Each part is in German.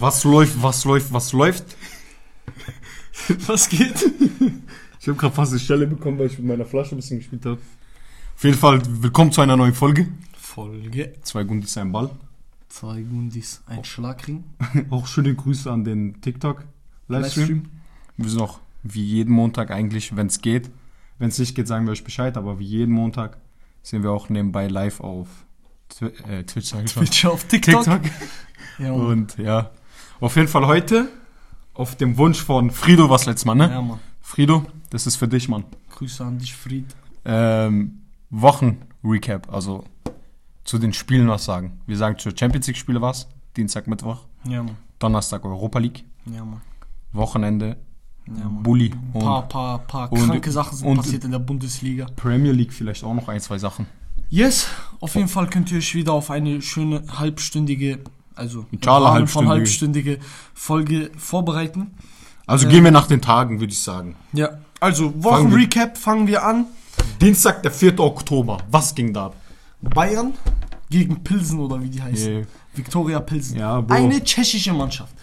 Was läuft, was läuft, was läuft? Was geht? Ich habe gerade fast eine Stelle bekommen, weil ich mit meiner Flasche ein bisschen gespielt habe. Auf jeden Fall, willkommen zu einer neuen Folge. Folge. Zwei Gundis, ein Ball. Zwei Gundis, ein Schlagring. Auch schöne Grüße an den TikTok-Livestream. Livestream. Wir sind auch wie jeden Montag eigentlich, wenn es geht. Wenn es nicht geht, sagen wir euch Bescheid, aber wie jeden Montag sind wir auch nebenbei live auf Twi äh, Twitch, sag ich. Twitch auf TikTok. TikTok. Ja. Und ja, auf jeden Fall heute auf dem Wunsch von Frido was letztes Mal, ne? ja, Mann. Frido, das ist für dich, Mann. Grüße an dich, Fried. Ähm, Wochen-Recap, also zu den Spielen was sagen. Wir sagen zur Champions League-Spiele was, Dienstag, Mittwoch, Ja, Mann. Donnerstag Europa League, Ja, Mann. Wochenende Ja, Mann. Bulli Ein paar, paar, paar und- kranke Sachen sind passiert in der Bundesliga. Premier League vielleicht auch noch ein, zwei Sachen. Yes, auf jeden Fall könnt ihr euch wieder auf eine schöne halbstündige, also von halbstündige. halbstündige Folge vorbereiten. Also Äh, gehen wir nach den Tagen, würde ich sagen. Ja, also Fangen Wochenrecap fangen wir an. Dienstag, der 4. Oktober. Was ging da ab? Bayern gegen Pilsen oder wie die heißt. Yeah. Viktoria Pilsen. Ja. Eine tschechische Mannschaft.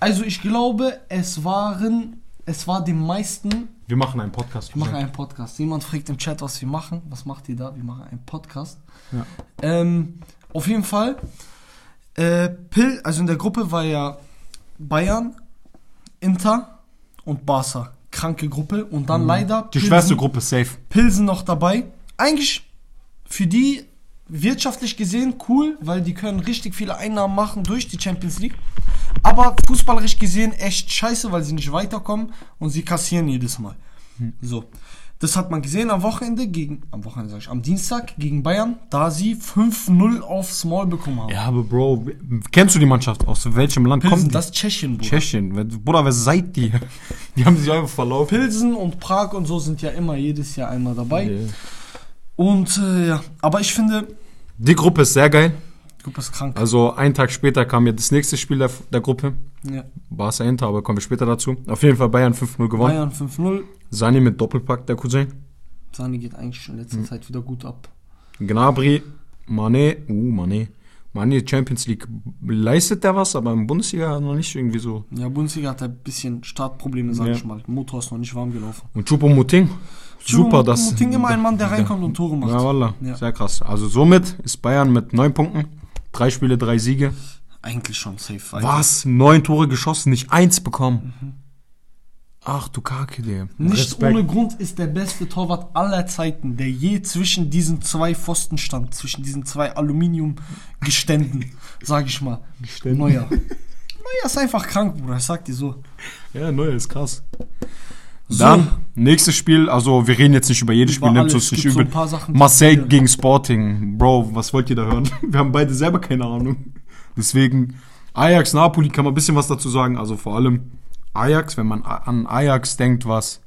Also ich glaube, es waren, es war den meisten. Wir machen einen Podcast. Wir machen einen Podcast. Jemand fragt im Chat, was wir machen. Was macht ihr da? Wir machen einen Podcast. Ja. Ähm, auf jeden Fall. Äh, Pil, also in der Gruppe war ja Bayern, Inter und Barca. Kranke Gruppe. Und dann leider Mhm. Die schwerste Gruppe, safe. Pilsen noch dabei. Eigentlich für die wirtschaftlich gesehen cool, weil die können richtig viele Einnahmen machen durch die Champions League. Aber fußballerisch gesehen echt scheiße, weil sie nicht weiterkommen und sie kassieren jedes Mal. So. Das hat man gesehen am Wochenende gegen, am Wochenende sag ich, am Dienstag gegen Bayern, da sie 5-0 aufs Maul bekommen haben. Ja, aber Bro, kennst du die Mannschaft? Aus welchem Land Pilsen, kommt die? das Tschechien, Bruder. Tschechien. Bruder, wer seid die? Die haben sich einfach verlaufen. Pilsen und Prag und so sind ja immer jedes Jahr einmal dabei. Yeah. Und äh, ja, aber ich finde, Die Gruppe ist sehr geil. die Gruppe ist krank. Also einen Tag später kam ja das nächste Spiel der, der Gruppe. Ja. Barca Inter, aber kommen wir später dazu. Auf jeden Fall Bayern 5-0 gewonnen. Bayern 5-0. Sani mit Doppelpack, der Cousin. Sani geht eigentlich schon in letzter Zeit wieder gut ab. Gnabry, Mane, uh, Mane. Mane, Champions League leistet der was, aber im Bundesliga noch nicht irgendwie so. Ja, Bundesliga hat ein bisschen Startprobleme, sag Ja. ich mal. Motor ist noch nicht warm gelaufen. Und Choupo-Moting, super, dass... Ting immer ein Mann, der reinkommt und Tore macht. Ja, wallah, Ja. sehr krass. Also somit ist Bayern mit neun Punkten, drei Spiele, drei Siege. Eigentlich schon safe. Was? Neun Tore geschossen, nicht eins bekommen. Ach du Kacke, der. Nicht ohne Grund ist der beste Torwart aller Zeiten, der je zwischen diesen zwei Pfosten stand, zwischen diesen zwei Aluminiumgeständen, sag ich mal. Geständen. Neuer. Neuer ist einfach krank, Bruder, ich sag dir so. Ja, neuer ist krass. So. Dann, nächstes Spiel, also wir reden jetzt nicht über jedes Über Spiel, nimmst du es nicht so über. ein paar Sachen, die Marseille gegen Sporting. Bro, was wollt ihr da hören? Wir haben beide selber keine Ahnung. Deswegen, Ajax, Napoli kann man ein bisschen was dazu sagen. Also vor allem Ajax, wenn man an Ajax denkt, was,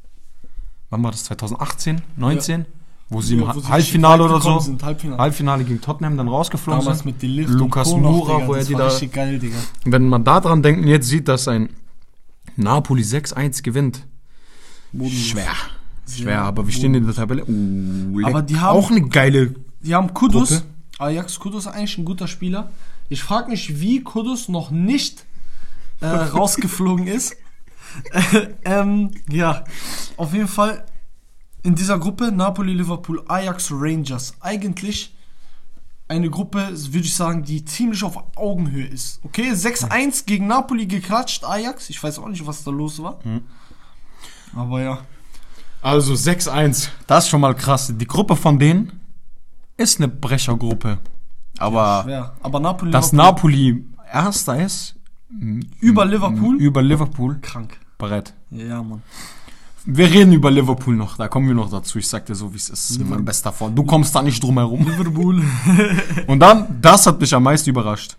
wann war das, 2018, 19? Wo sie Ja, im wo sie Halbfinale oder so, sind, Halbfinale. Halbfinale gegen Tottenham dann rausgeflogen Damals sind. mit Delicht Lukas Moura, wo er die da geil, wenn man da dran denkt und jetzt sieht, dass ein Napoli 6-1 gewinnt. Bodenlos. Schwer. Schwer, aber wir stehen in der Tabelle. Leck. Aber die haben- auch eine geile. Die haben Kudus. Gruppe. Ajax Kudus ist eigentlich ein guter Spieler. Ich frage mich, wie Kudus noch nicht äh, rausgeflogen ist. Äh, ähm, ja, auf jeden Fall in dieser Gruppe Napoli, Liverpool, Ajax, Rangers. Eigentlich eine Gruppe, würde ich sagen, die ziemlich auf Augenhöhe ist. Okay, 6-1 gegen Napoli geklatscht, Ajax. Ich weiß auch nicht, was da los war. Hm. Aber ja. Also 6-1. Das ist schon mal krass. Die Gruppe von denen ist eine Brechergruppe. Aber Schwer. Aber Napoli, dass Napoli Erster ist, über Liverpool, über Liverpool, krank. Bereit. Ja, Mann. Wir reden über Liverpool noch, da kommen wir noch dazu. Ich sag dir so, wie es ist. Mein bester Freund. Du kommst da nicht drum herum. Liverpool. Und dann, das hat mich am meisten überrascht.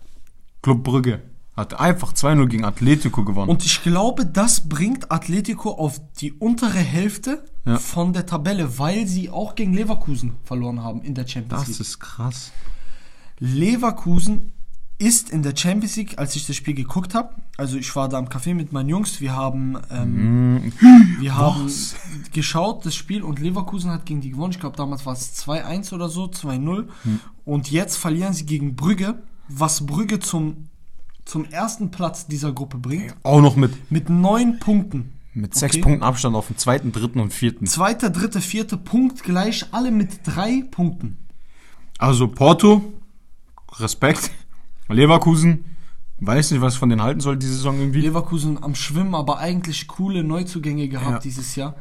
Club Brügge hat einfach 2-0 gegen Atletico gewonnen. Und ich glaube, das bringt Atletico auf die untere Hälfte Ja. von der Tabelle, weil sie auch gegen Leverkusen verloren haben in der Champions das League. ist krass. Leverkusen ist in der Champions League, als ich das Spiel geguckt habe, also ich war da im Café mit meinen Jungs, wir haben, ähm, wir haben geschaut, das Spiel, und Leverkusen hat gegen die gewonnen. Ich glaube, damals war es 2-1 oder so, 2-0. Und jetzt verlieren sie gegen Brügge, was Brügge zum zum ersten Platz dieser Gruppe bringt. Auch noch mit, Mit neun Punkten. mit sechs Okay. Punkten Abstand auf den zweiten, dritten und vierten. Zweiter, dritter, vierter Punkt gleich, alle mit drei Punkten. Also Porto, Respekt. Leverkusen, weiß nicht, was ich von denen halten soll, diese Saison irgendwie. Leverkusen am Schwimmen, aber eigentlich coole Neuzugänge gehabt Ja. dieses Jahr.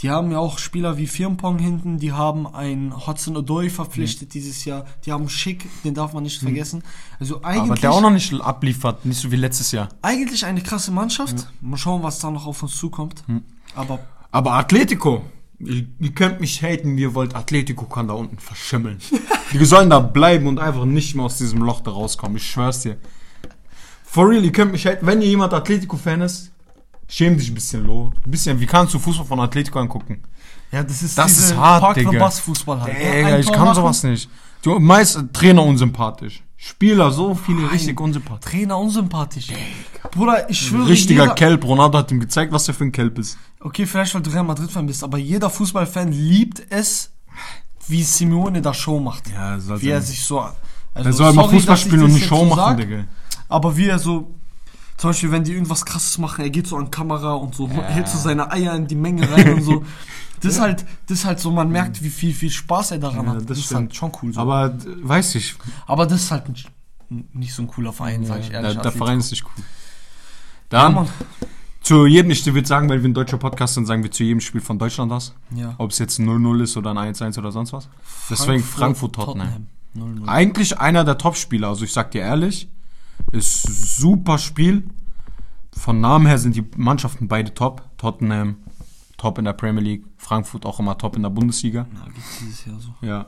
Die haben ja auch Spieler wie Firmpong hinten, die haben einen Hudson Odoi verpflichtet Mhm. dieses Jahr, die haben Schick, den darf man nicht vergessen. Also Aber eigentlich, der auch noch nicht abliefert, nicht so wie letztes Jahr. eigentlich eine krasse Mannschaft. Mal schauen, was da noch auf uns zukommt. Hm. Aber Aber Atletico, ihr, ihr könnt mich haten, wie ihr wollt. Atletico kann da unten verschimmeln. die sollen da bleiben und einfach nicht mehr aus diesem Loch da rauskommen. Ich schwör's dir. For real, ihr könnt mich haten. Wenn ihr jemand Atletico-Fan ist, schäm dich ein bisschen, Lo. Ein bisschen, wie kannst du Fußball von Atletico angucken? ja, das ist Das ist hart, Park Digga. Bass Fußball halt. Ein ich kann machen, sowas nicht. Die meist Trainer unsympathisch. Spieler, so viele richtig unsympathisch. Trainer unsympathisch. Bruder, ich schwöre, Richtiger jeder, Kelp. Ronaldo hat ihm gezeigt, was er für ein Kelp ist. Okay, vielleicht weil du Real Madrid-Fan bist, aber jeder Fußballfan liebt es, wie Simeone da Show macht. Ja, wie er sich so. Also, Er soll mal sorry, Fußball dass ich spielen und jetzt Show so machen, sag, Digga. Aber wie er so. Zum Beispiel, wenn die irgendwas krasses machen, er geht so an Kamera und so, hält so seine Eier in die Menge rein und so. Das ist halt, das ist halt so, man merkt, wie viel, viel Spaß er daran Ja, hat. das Das, ist halt schon cool so. Aber weiß ich. Aber das ist halt nicht, so ein cooler Verein, sag ich Der, ehrlich. der Atletico. Verein ist nicht cool. Ja, Dann Mann. zu jedem, ich würde sagen, weil wir ein deutscher Podcast sind, sagen wir zu jedem Spiel von Deutschland das. Ja. Ob es jetzt ein 0-0 ist oder ein 1-1 oder sonst was. Deswegen Frankfurt, Tottenham. 0-0. Eigentlich einer der Top-Spieler. Also ich sag dir ehrlich, ist super Spiel. Von Namen her sind die Mannschaften beide top. Tottenham top in der Premier League, Frankfurt auch immer top in der Bundesliga. Ja, geht's dieses Jahr so. Ja.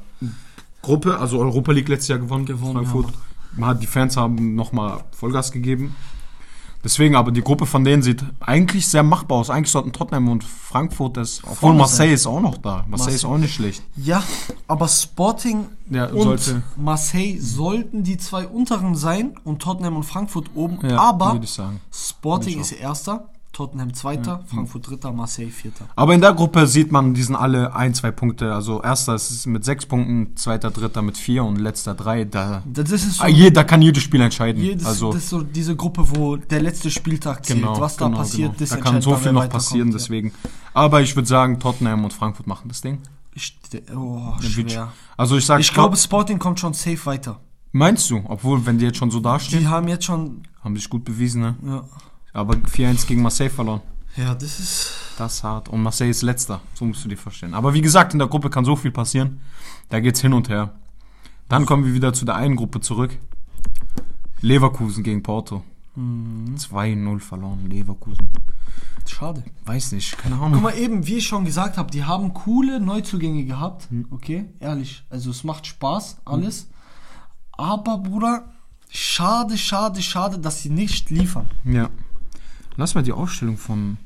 Gruppe, also Europa League letztes Jahr gewonnen. Gewonnen, Frankfurt. Man hat, die Fans haben nochmal Vollgas gegeben. Deswegen, aber die Gruppe von denen sieht eigentlich sehr machbar aus. Eigentlich sollten Tottenham und Frankfurt das. Obwohl Marseille ist auch noch da. Marseille ist Marseille. auch nicht schlecht. Ja, aber Sporting Ja, und sollte. Marseille sollten die zwei unteren sein und Tottenham und Frankfurt oben. Ja, aber. Sporting ist erster, Tottenham zweiter, Frankfurt dritter, Marseille vierter. Aber in der Gruppe sieht man, die sind alle ein, zwei Punkte. Also erster ist mit sechs Punkten, zweiter, dritter mit vier und letzter drei. Da, Das ist so, Ah, je, da kann jedes Spiel entscheiden. jedes, also das ist so diese Gruppe, wo der letzte Spieltag zählt. genau, Was da genau, passiert, genau. Da kann so viel noch passieren. ja. Deswegen. Aber ich würde sagen, Tottenham und Frankfurt machen das Ding. Ich, oh, schwer. Also ich sag, Ich glaube, Sporting kommt schon safe weiter. meinst du? Obwohl, wenn die jetzt schon so dastehen, Die haben jetzt schon, haben sich gut bewiesen, ne? ja, Aber 4-1 gegen Marseille verloren. ja das ist, Das ist hart. Und Marseille ist letzter. So musst du dir vorstellen. Aber wie gesagt, in der Gruppe kann so viel passieren. Da geht's hin und her. Dann kommen wir wieder zu der einen Gruppe zurück. Leverkusen gegen Porto. Mhm. 2-0 verloren, Leverkusen. schade. Weiß nicht, keine Guck Ahnung. mal eben, wie ich schon gesagt habe, die haben coole Neuzugänge gehabt. Hm. Okay, ehrlich. Also es macht Spaß, alles. Aber Bruder, schade, schade, schade, dass sie nicht liefern. Ja. Lass mal die Aufstellung von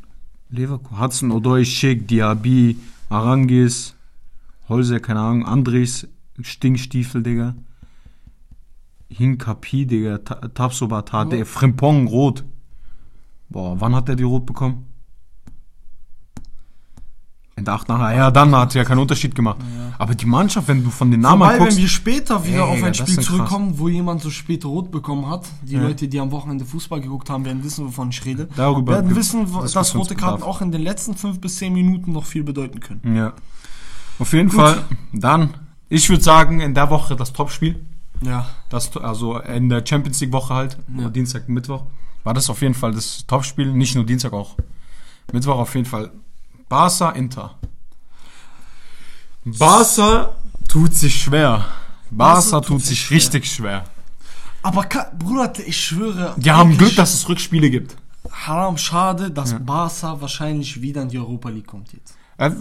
Leverkusen. Hudson, Odoi, Schick, Diaby, Arangis, Holzer, keine Ahnung, Andres, Stinkstiefel, Digga. Hinkapi, Digga, Ta- Tapsoba, Tate, Ja. Frimpong, Rot. Boah, wann hat er die Rot bekommen? Der 8. Ja, dann hat ja keinen Unterschied gemacht. Aber die Mannschaft, wenn du von den Namen Wobei, guckst, wenn wir später wieder Ey, auf ein Spiel ist krass. zurückkommen, wo jemand so spät rot bekommen hat, die Ja. Leute, die am Wochenende Fußball geguckt haben, werden wissen, wovon ich rede. Darüber werden wissen, das dass rote Karten auch in den letzten fünf bis zehn Minuten noch viel bedeuten können. Ja. Auf jeden Fall. Dann, ich würde sagen, in der Woche das Topspiel. Ja. Das, also in der Champions League Woche halt, Ja. Dienstag, Mittwoch, war das auf jeden Fall das Topspiel. Nicht nur Dienstag auch. Mittwoch auf jeden Fall. Barca, Inter. Barca tut sich schwer. Barca Barca tut tut sich schwer. richtig schwer. Aber Bruder, ich schwöre. Die haben Glück, dass es Rückspiele gibt. Haram, schade, dass Barca wahrscheinlich wieder in die Europa League kommt jetzt. Äh,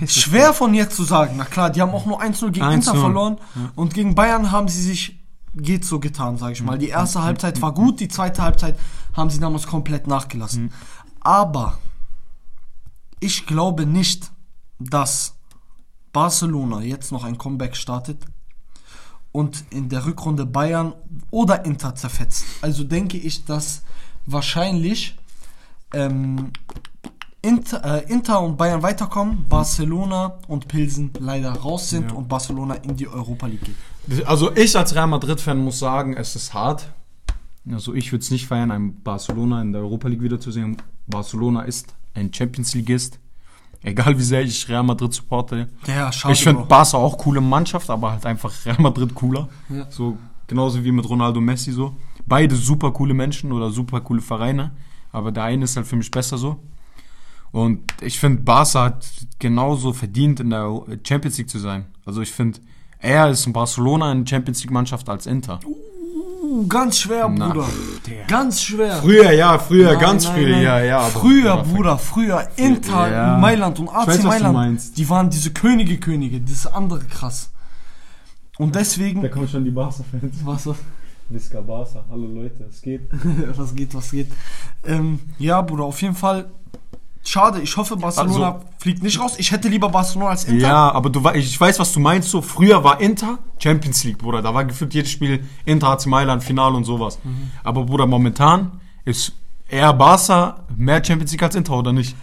ich Schwer von jetzt zu sagen. Na klar, die haben auch nur 1-0 gegen 1-0. Inter verloren. Und gegen Bayern haben sie sich, geht so getan, sage ich mal. Die erste Halbzeit war gut, die zweite Halbzeit haben sie damals komplett nachgelassen. Aber ich glaube nicht, dass Barcelona jetzt noch ein Comeback startet und in der Rückrunde Bayern oder Inter zerfetzt. Also denke ich, dass wahrscheinlich ähm, Inter, äh, Inter und Bayern weiterkommen, Barcelona und Pilsen leider raus sind Ja. und Barcelona in die Europa League geht. Also ich als Real Madrid-Fan muss sagen, es ist hart. Also ich würde es nicht feiern, einen Barcelona in der Europa League wiederzusehen. Barcelona ist ein Champions Leagueist. Egal wie sehr ich Real Madrid supporte. Ja, schade. Ich finde. Barca auch coole Mannschaft, aber halt einfach Real Madrid cooler. Ja. So genauso wie mit Ronaldo Messi so. Beide super coole Menschen oder super coole Vereine, aber der eine ist halt für mich besser so. Und ich finde, Barca hat genauso verdient, in der Champions League zu sein. Also ich finde, er ist in Barcelona eine Champions League Mannschaft als Inter. Uh, ganz schwer, Na, Bruder. der- Ganz schwer. Früher, ja, früher, Nein, ganz nein, früher, nein. ja, ja. aber- früher, ja, Bruder, früher. Inter, Ja. Mailand und AC weiß, Mailand. Die waren diese Könige, Könige. Das andere krass. Und deswegen. kommen schon die Barca-Fans. Was, was, Visca Barca, hallo Leute, es geht. was geht, was geht. Ähm, ja, Bruder, auf jeden Fall. Schade, ich hoffe, Barcelona Also- fliegt nicht raus. Ich hätte lieber Barcelona als Inter. Ja, aber du ich weiß, was du meinst. So früher war Inter Champions League, Bruder. Da war gefühlt jedes Spiel Inter AC Mailand Finale und sowas. Mhm. Aber Bruder, momentan ist eher Barca mehr Champions League als Inter oder nicht?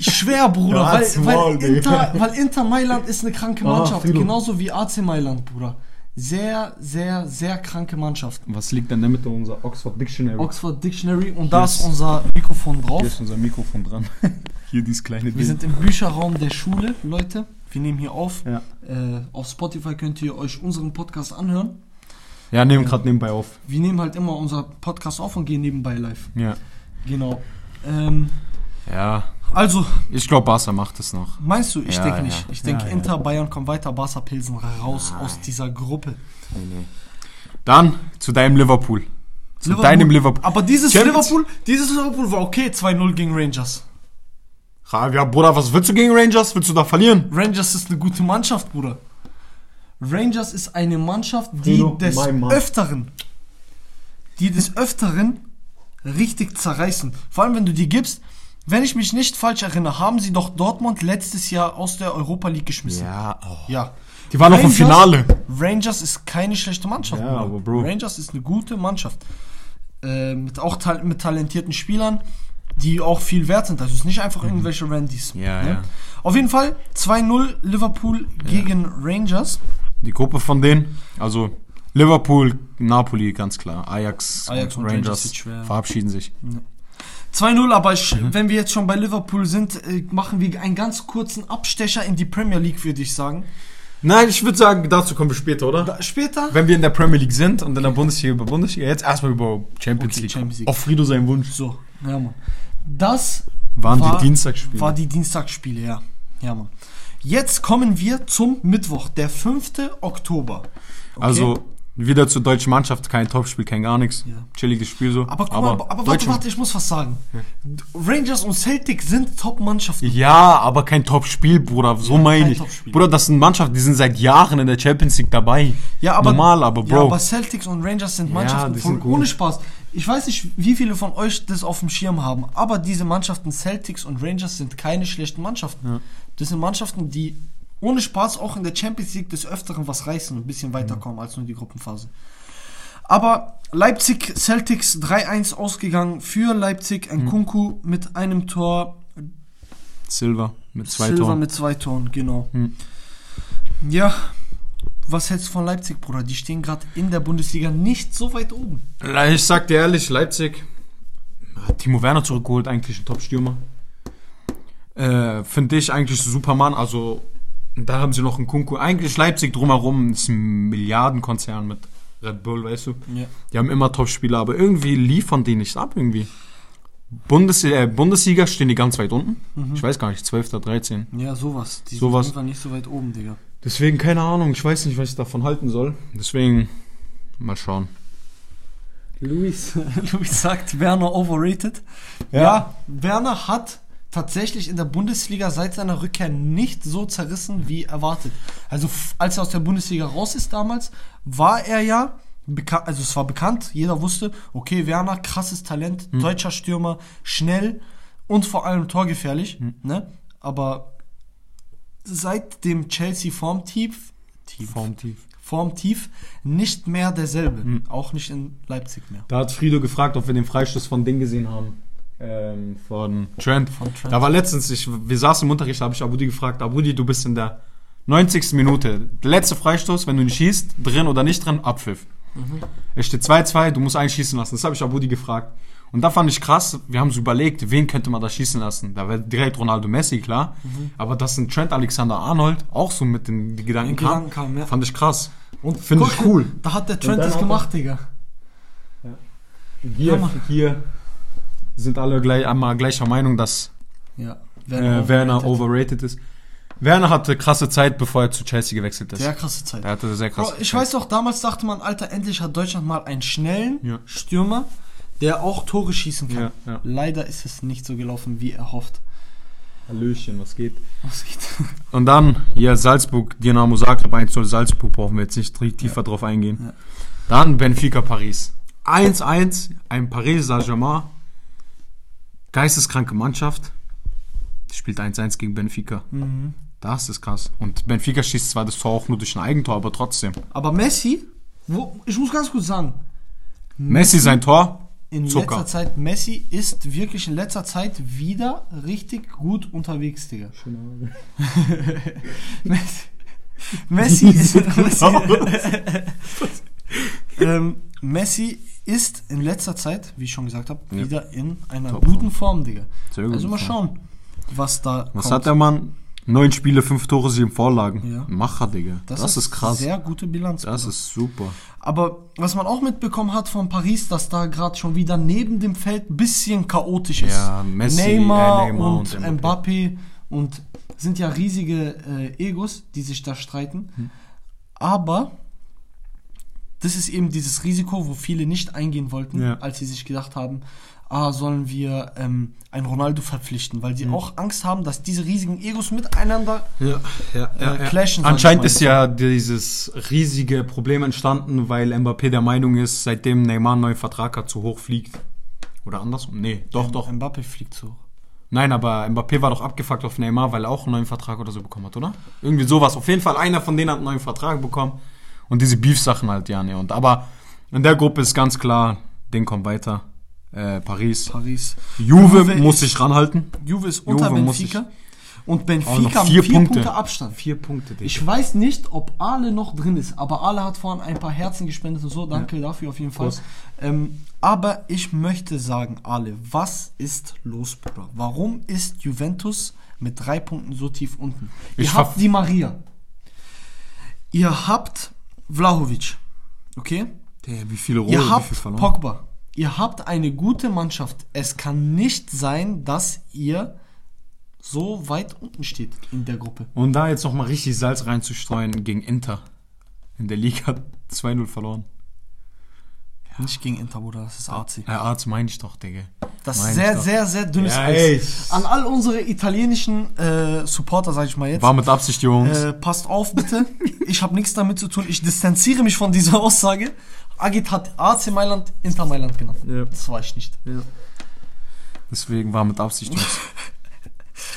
Schwer, Bruder, Ja, weil, weil. Inter, weil Inter Mailand ist eine kranke Ah, Mannschaft. Frido. genauso wie AC Mailand, Bruder. Sehr, sehr, sehr kranke Mannschaft. Was liegt denn damit unser Oxford Dictionary? Oxford Dictionary und da Yes. ist unser Mikrofon drauf. Hier ist unser Mikrofon dran. Hier dieses kleine Wir Ding. sind im Bücherraum der Schule, Leute. Wir nehmen hier auf. Ja, Äh, auf Spotify könnt ihr euch unseren Podcast anhören. ja nehmen gerade nebenbei auf. Wir nehmen halt immer unser Podcast auf und gehen nebenbei live. Ja. Genau. Ähm, Ja, also, ich glaube, Barca macht es noch. meinst du? Ich Ja, denke ja. nicht. Ich denke, Ja, ja. Inter, Bayern kommt weiter, Barca Pilsen raus aus dieser Gruppe. Dann zu deinem Liverpool. Zu Liverpool- deinem Liverpool. Aber dieses Champions- Liverpool, dieses Liverpool war okay, 2-0 gegen Rangers. Ja, Bruder, was willst du gegen Rangers? Willst du da verlieren? Rangers ist eine gute Mannschaft, Bruder. Rangers ist eine Mannschaft, die Bruno, des. Öfteren, die des Öfteren richtig zerreißen. Vor allem, wenn du die gibst, wenn ich mich nicht falsch erinnere, haben sie doch Dortmund letztes Jahr aus der Europa League geschmissen. Ja, oh. Ja. Die waren noch im Finale. Rangers ist keine schlechte Mannschaft. Ja, aber Bro. Rangers ist eine gute Mannschaft. Äh, mit auch tal mit talentierten Spielern, die auch viel wert sind. Also es ist nicht einfach irgendwelche Randys. Mhm. Ja, ne? ja. Auf jeden Fall 2-0 Liverpool gegen Rangers. Die Gruppe von denen, also Liverpool, Napoli, ganz klar. Ajax, Ajax und und Rangers Rangers verabschieden sich. 2-0, aber ich, Mhm. wenn wir jetzt schon bei Liverpool sind, äh, machen wir einen ganz kurzen Abstecher in die Premier League, würde ich sagen. Nein, ich würde sagen, dazu kommen wir später, oder? Da, später? Wenn wir in der Premier League sind und in der Bundesliga über Bundesliga, jetzt erstmal über Champions Okay, League. Champions League. Auf Frido sein Wunsch. So, ja, Mann. Das Waren war, die Dienstagsspiele. War die Dienstagsspiele, ja. Ja, Mann. Jetzt kommen wir zum Mittwoch, der 5. Oktober. Okay? Also wieder zur deutschen Mannschaft, kein Topspiel, kein gar nichts. Ja. Chilliges Spiel so. Aber guck mal, aber warte, warte, ich muss was sagen. Rangers und Celtic sind Top-Mannschaften. Ja, aber kein Top-Spiel, Bruder. So meine kein ich. Bruder, das sind Mannschaften, die sind seit Jahren in der Champions League dabei. Ja, aber, Normal, aber Bro. Ja, aber Celtics und Rangers sind Mannschaften die von, ohne Spaß. Ich weiß nicht, wie viele von euch das auf dem Schirm haben, aber diese Mannschaften Celtics und Rangers sind keine schlechten Mannschaften. Das sind Mannschaften, die ohne Spaß auch in der Champions League des Öfteren was reißen und ein bisschen weiterkommen als nur die Gruppenphase. Aber Leipzig Celtics 3-1 ausgegangen für Leipzig. Mhm. Nkunku mit einem Tor, Silver mit zwei Silva Toren. mit zwei Toren, genau. Hm. Ja, was hältst du von Leipzig, Bruder? Die stehen gerade in der Bundesliga nicht so weit oben. Ich sag dir ehrlich, Leipzig hat Timo Werner zurückgeholt, eigentlich ein Top-Stürmer. Äh, Finde ich eigentlich Supermann. Also, da haben sie noch einen Kunku. Eigentlich Leipzig drumherum ist ein Milliardenkonzern mit Red Bull, weißt du? Ja. Die haben immer Top-Spieler, aber irgendwie liefern die nicht ab, irgendwie. Bundes äh, Bundesliga stehen die ganz weit unten. Ich weiß gar nicht, 12. oder 13. Ja, sowas. Die Sowas. sind einfach nicht so weit oben, Digga. Deswegen keine Ahnung, ich weiß nicht, was ich davon halten soll. Deswegen mal schauen. Luis, Luis sagt, Werner overrated. Ja. Ja. Werner hat tatsächlich in der Bundesliga seit seiner Rückkehr nicht so zerrissen wie erwartet. Also als er aus der Bundesliga raus ist damals, war er ja, also es war bekannt, jeder wusste, okay, Werner, krasses Talent, deutscher Stürmer, schnell und vor allem torgefährlich. Ne? Aber seit dem Chelsea Formtief, tief, Formtief. Formtief, nicht mehr derselbe. Auch nicht in Leipzig mehr. Da hat Frido gefragt, ob wir den Freistoß von Ding gesehen haben. Ähm, von Trent. Von Trent. Da war letztens, ich, wir saßen im Unterricht, da habe ich Abudi gefragt, Abudi, du bist in der 90. Minute. Der letzte Freistoß, wenn du nicht schießt, drin oder nicht drin, Abpfiff. Es steht 2-2, du musst einen schießen lassen. Das habe ich Abudi gefragt. Und da fand ich krass, wir haben so überlegt, wen könnte man da schießen lassen. Da wäre direkt Ronaldo Messi, klar. Aber dass ein Trent Alexander-Arnold auch so mit den die Gedanken, kam, Gedanken kam, ja. fand ich krass. Und Finde ich cool. Da hat der Trent das gemacht, Digga. Hier, Hammer. hier sind alle gleich, einmal gleicher Meinung, dass Ja. äh, Werner overrated ist. Werner hatte krasse Zeit, bevor er zu Chelsea gewechselt ist. Sehr krasse Zeit. Er hatte sehr krasse Bro, ich Zeit. weiß doch, damals dachte man, Alter, endlich hat Deutschland mal einen schnellen Ja. Stürmer, der auch Tore schießen kann. Ja, ja. Leider ist es nicht so gelaufen, wie erhofft. Hallöchen, was geht? Was geht? Und dann hier Salzburg, Dynamo Zagreb 1-0 Salzburg, brauchen wir jetzt nicht tiefer drauf eingehen. Dann Benfica Paris. 1-1, ein Paris Saint-Germain. Geisteskranke Mannschaft. Spielt 1-1 gegen Benfica. Mhm. Das ist krass. Und Benfica schießt zwar das Tor auch nur durch ein Eigentor, aber trotzdem. Aber Messi, wo, ich muss ganz kurz sagen, Messi sein Tor, in Zucker. letzter Zeit, Messi ist wirklich in letzter Zeit wieder richtig gut unterwegs, Digga. Messi, Messi ist, Messi, ähm, Messi ist in letzter Zeit, wie ich schon gesagt habe, Ja. wieder in einer Top guten Form, Digga. Sehr gute Also mal schauen, was da Was hat der Mann? Neun Spiele, fünf Tore, sieben Vorlagen. Ja. Macher, Digga. Das, ist krass. Sehr gute Bilanz. das Bruder. ist super. Aber was man auch mitbekommen hat von Paris, dass da gerade schon wieder neben dem Feld ein bisschen chaotisch ist. Ja, Messi, Neymar, äh, Neymar und, und Mbappé und sind ja riesige äh, Egos, die sich da streiten. Hm. Aber das ist eben dieses Risiko, wo viele nicht eingehen wollten, Ja. als sie sich gedacht haben, ah, sollen wir ähm, einen Ronaldo verpflichten, weil sie Hm. auch Angst haben, dass diese riesigen Egos miteinander Ja, ja, Äh, clashen, Anscheinend ist ja dieses riesige Problem entstanden, weil Mbappé der Meinung ist, seitdem Neymar einen neuen Vertrag hat, zu hoch fliegt. Oder andersrum? Nee, doch, doch. Mbappé fliegt so. Nein, aber Mbappé war doch abgefuckt auf Neymar, weil er auch einen neuen Vertrag oder so bekommen hat, oder? Irgendwie sowas. Auf jeden Fall einer von denen hat einen neuen Vertrag bekommen. Und diese Beef-Sachen halt, ja, ne. Und aber in der Gruppe ist ganz klar, Ding kommt weiter. Äh, Paris. Paris. Juve, Juve muss sich ranhalten. Juve ist unter Juve Benfica. Und Benfica vier vier, Punkte. Punkte. Abstand. Vier Punkte, Digga. Ich weiß nicht, ob Ale noch drin ist, aber Ale hat vorhin ein paar Herzen gespendet und so. Danke dafür auf jeden Fall. Ähm, aber ich möchte sagen, Ale, was ist los, Bruder? Warum ist Juventus mit drei Punkten so tief unten? Ihr Ich habt ver- die Maria. Ihr habt Vlahovic. Okay? Der, wie viele Rolle, Ihr habt viel verloren. Pogba. Ihr habt eine gute Mannschaft. Es kann nicht sein, dass ihr so weit unten steht in der Gruppe. Und da jetzt nochmal richtig Salz reinzustreuen gegen Inter. In der Liga 2-0 verloren. Nicht gegen Inter, Bruder, das ist AC. Ja, Arzt meine ich doch, Digga. Das ist sehr, doch. sehr, sehr dünnes Ja, Eis. ey. An all unsere italienischen äh, Supporter, sag ich mal jetzt. War mit Absicht, Jungs. Äh, passt auf, bitte. ich habe nichts damit zu tun. Ich distanziere mich von dieser Aussage. Agit hat AC Mailand Inter Mailand genannt. Ja. Das war ich nicht. Deswegen war mit Absicht, Jungs.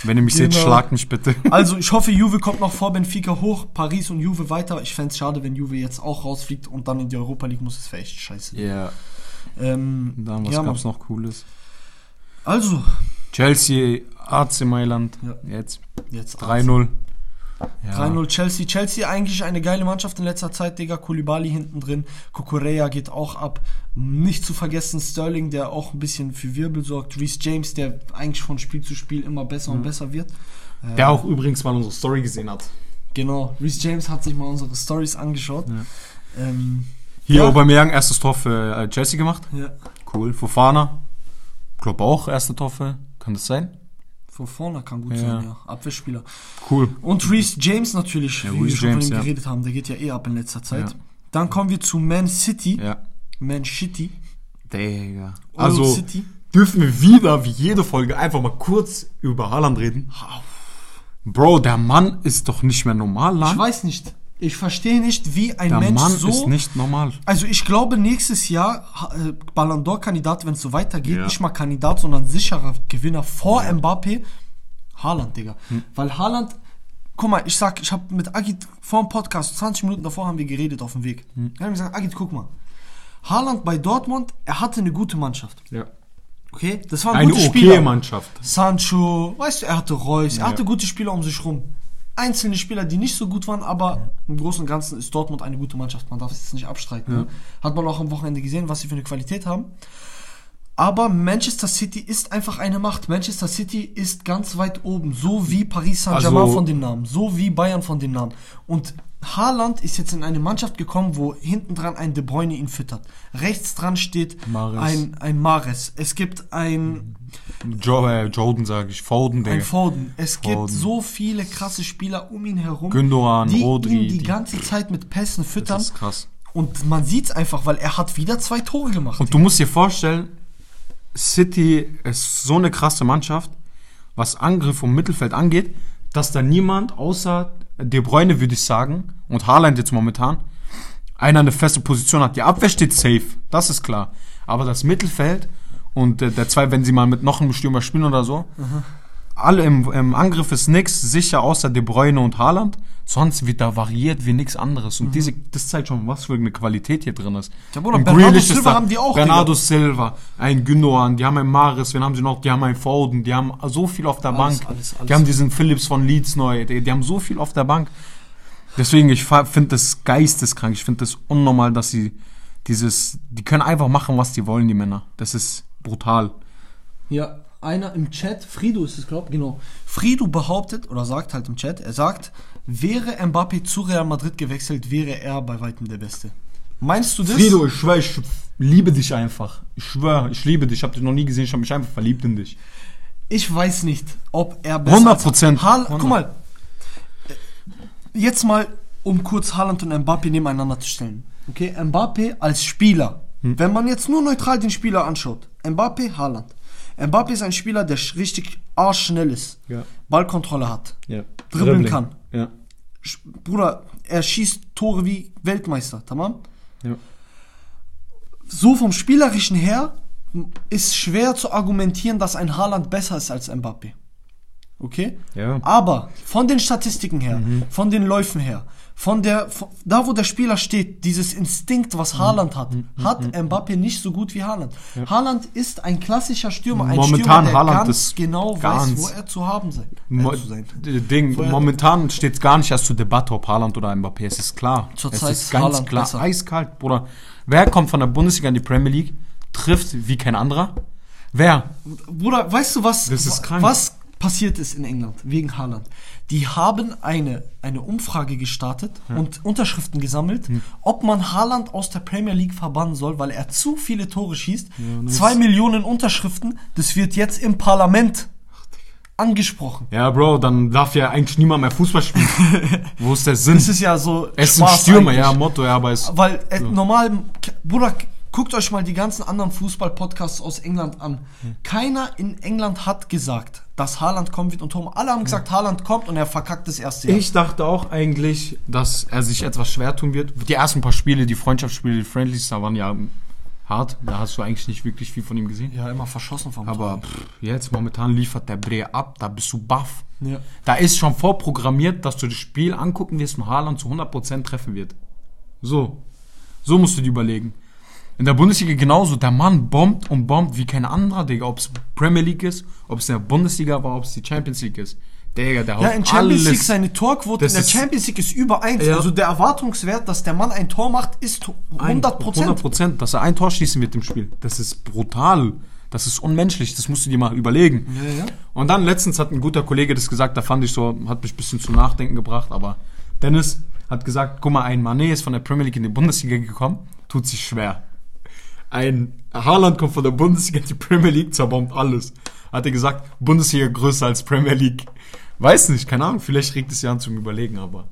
Wenn ihr mich seht, Genau. schlagt mich bitte. Also, ich hoffe, Juve kommt noch vor Benfica hoch, Paris und Juve weiter. Ich fänd's schade, wenn Juve jetzt auch rausfliegt und dann in die Europa League muss. Das wäre echt scheiße. Ja. Ähm, Dann, was ja, gab's noch Cooles? Also, Chelsea, AC Mailand. Ja. Jetzt jetzt 3-0. Ja. 3-0 Chelsea. Chelsea eigentlich eine geile Mannschaft in letzter Zeit, Digga. Koulibaly hinten drin. Kukureya geht auch ab. Nicht zu vergessen Sterling, der auch ein bisschen für Wirbel sorgt. Reece James, der eigentlich von Spiel zu Spiel immer besser und besser wird. Äh, Der auch übrigens mal unsere Story gesehen hat. Genau. Reece James hat sich mal unsere Stories angeschaut. Ähm, Hier Ja. Aubameyang, erstes Tor für äh, Chelsea gemacht. ja. Cool. Fofana. Glaub auch, erste Tor für. Kann das sein? Von vorne kann gut Ja. sein, ja. Abwehrspieler. Cool. Und Reece James natürlich, Ja, wie wir Reece schon James, von ihm ja. geredet haben. Der geht ja eh ab in letzter Zeit. Dann kommen wir zu Man City. Ja. Man City. Digga. Also City. dürfen wir wieder, wie jede Folge, einfach mal kurz über Haaland reden. Bro, der Mann ist doch nicht mehr normal, Ich lang. weiß nicht. Ich verstehe nicht, wie ein Der Mensch Mann so. ist nicht normal. Also ich glaube nächstes Jahr äh, Ballon d'Or Kandidat, wenn es so weitergeht, Ja. nicht mal Kandidat, sondern sicherer Gewinner vor Mbappé. Haaland, Digga. Hm. Weil Haaland, guck mal, ich sag, ich habe mit Agit vor dem Podcast 20 Minuten davor haben wir geredet auf dem Weg. Hm. Ich habe gesagt, Agit, guck mal. Haaland bei Dortmund, er hatte eine gute Mannschaft. Ja. Okay, das waren Eine gute okay Spieler. Mannschaft. Sancho, weißt du, er hatte Reus, er Ja. hatte gute Spieler um sich rum. Einzelne Spieler, die nicht so gut waren, aber im Großen und Ganzen ist Dortmund eine gute Mannschaft. Man darf es jetzt nicht abstreiten. ne? Hat man auch am Wochenende gesehen, was sie für eine Qualität haben. Aber Manchester City ist einfach eine Macht. Manchester City ist ganz weit oben, so wie Paris Saint-Germain Also- von dem Namen, so wie Bayern von dem Namen. Und Haaland ist jetzt in eine Mannschaft gekommen, wo hinten dran ein De Bruyne ihn füttert. Rechts dran steht Mahrez. ein, ein Mares. Es gibt ein, Jo äh, Jordan sage ich, Foden, ein Digga. Foden. Es gibt Foden. so viele krasse Spieler um ihn herum, Gündogan, die Rodri, ihn die, die- ganze Zeit mit Pässen füttern. Das ist krass. Und man sieht's einfach, weil er hat wieder zwei Tore gemacht. Und du musst dir vorstellen, City ist so eine krasse Mannschaft, was Angriff und Mittelfeld angeht, dass da niemand außer De Bruyne, würde ich sagen, und Haaland jetzt momentan, einer eine feste Position hat. Die Abwehr steht safe, das ist klar. Aber das Mittelfeld und äh, der zwei, wenn sie mal mit noch einem Stürmer spielen oder so, alle im, im Angriff ist nix sicher außer De Bruyne und Haaland. Sonst wird da variiert wie nix anderes. Und diese, das zeigt schon, was für eine Qualität hier drin ist. Mhm. Ja, Bruder, Ein Bernardo Grealish Silva da, haben die auch, Bernardo Silva, ein Gündogan, die haben einen Maris, wen haben sie noch? Die haben einen Foden, die haben so viel auf der Alles, Bank. alles, alles. Die haben diesen Phillips von Leeds neu, die, die haben so viel auf der Bank. Deswegen, ich finde das geisteskrank. Ich finde das unnormal, dass sie dieses, die können einfach machen, was die wollen, die Männer. Das ist brutal. Ja, einer im Chat, Frido ist es, glaube ich, genau. Frido behauptet oder sagt halt im Chat, er sagt, wäre Mbappé zu Real Madrid gewechselt, wäre er bei weitem der Beste. Meinst du das? Frido, ich schwör, ich liebe dich einfach. Ich schwör, ich liebe dich. Ich habe dich noch nie gesehen, ich habe mich einfach verliebt in dich. Ich weiß nicht, ob er besser 100%. Haal- Guck mal, jetzt mal, um kurz Haaland und Mbappé nebeneinander zu stellen. Okay, Mbappé als Spieler. Hm. Wenn man jetzt nur neutral den Spieler anschaut. Mbappé, Haaland. Mbappé ist ein Spieler, der richtig arschschnell ist. Ja. Ballkontrolle hat. Ja. Dribbeln kann. Ja. Bruder, er schießt Tore wie Weltmeister, tamam? ja. So vom Spielerischen her ist schwer zu argumentieren, dass ein Haaland besser ist als Mbappé. Okay? Ja. Aber von den Statistiken her, von den Läufen her, von der, von, da wo der Spieler steht, dieses Instinkt, was Haaland hat, hat Mbappé nicht so gut wie Haaland. Haaland ist ein klassischer Stürmer, ein Momentan Stürmer, der Haaland ganz ist genau weiß, ganz- wo er zu haben sein. Mo Äh, zu sein. Ding, momentan steht gar nicht erst zur Debatte, ob Haaland oder Mbappé. Es ist klar. Zurzeit es ist ganz Haaland klar. besser. Eiskalt, Bruder. Wer kommt von der Bundesliga in die Premier League, trifft wie kein anderer? Wer? Bruder, weißt du was? Das ist krank. Was passiert ist in England wegen Haaland? Die haben eine, eine Umfrage gestartet und Unterschriften gesammelt, Hm. ob man Haaland aus der Premier League verbannen soll, weil er zu viele Tore schießt. Zwei Millionen Unterschriften, das wird jetzt im Parlament angesprochen. Ja, Bro, dann darf ja eigentlich niemand mehr Fußball spielen. Wo ist der Sinn? Das ist ja so. es ist ein Stürmer, eigentlich. ja, Motto, ja, aber es. Weil äh, normal, Bruder, guckt euch mal die ganzen anderen Fußball-Podcasts aus England an. Keiner in England hat gesagt, dass Haaland kommen wird und Tom. Alle haben gesagt, Haaland kommt und er verkackt das erste Jahr. Ich dachte auch eigentlich, dass er sich etwas schwer tun wird. Die ersten paar Spiele, die Freundschaftsspiele, die Friendlies, da waren ja hart. Da hast du eigentlich nicht wirklich viel von ihm gesehen. ja, immer verschossen vom Aber pff, jetzt momentan liefert der Bre ab, da bist du baff. Ja. Da ist schon vorprogrammiert, dass du das Spiel angucken wirst und Haaland zu 100% treffen wird. So. So musst du dir überlegen. In der Bundesliga genauso. Der Mann bombt und bombt wie kein anderer, Digga. Ob es Premier League ist, ob es in der Bundesliga war, ob es die Champions League ist. Digga, der haut Ja, in Champions alles. League seine Torquote in der Champions League ist über 1. Ja. Also der Erwartungswert, dass der Mann ein Tor macht, ist 100 Prozent. 100 Prozent, dass er ein Tor schießen wird im Spiel. Das ist brutal. Das ist unmenschlich. Das musst du dir mal überlegen. Ja, ja. Und dann letztens hat ein guter Kollege das gesagt, da fand ich so, hat mich ein bisschen zum Nachdenken gebracht, aber Dennis hat gesagt, guck mal, ein Mané ist von der Premier League in die Bundesliga gekommen, tut sich schwer. Ein Haaland kommt von der Bundesliga in die Premier League, zerbombt alles. Hat er gesagt, Bundesliga größer als Premier League. Weiß nicht, keine Ahnung, vielleicht regt es ja an zum Überlegen, aber.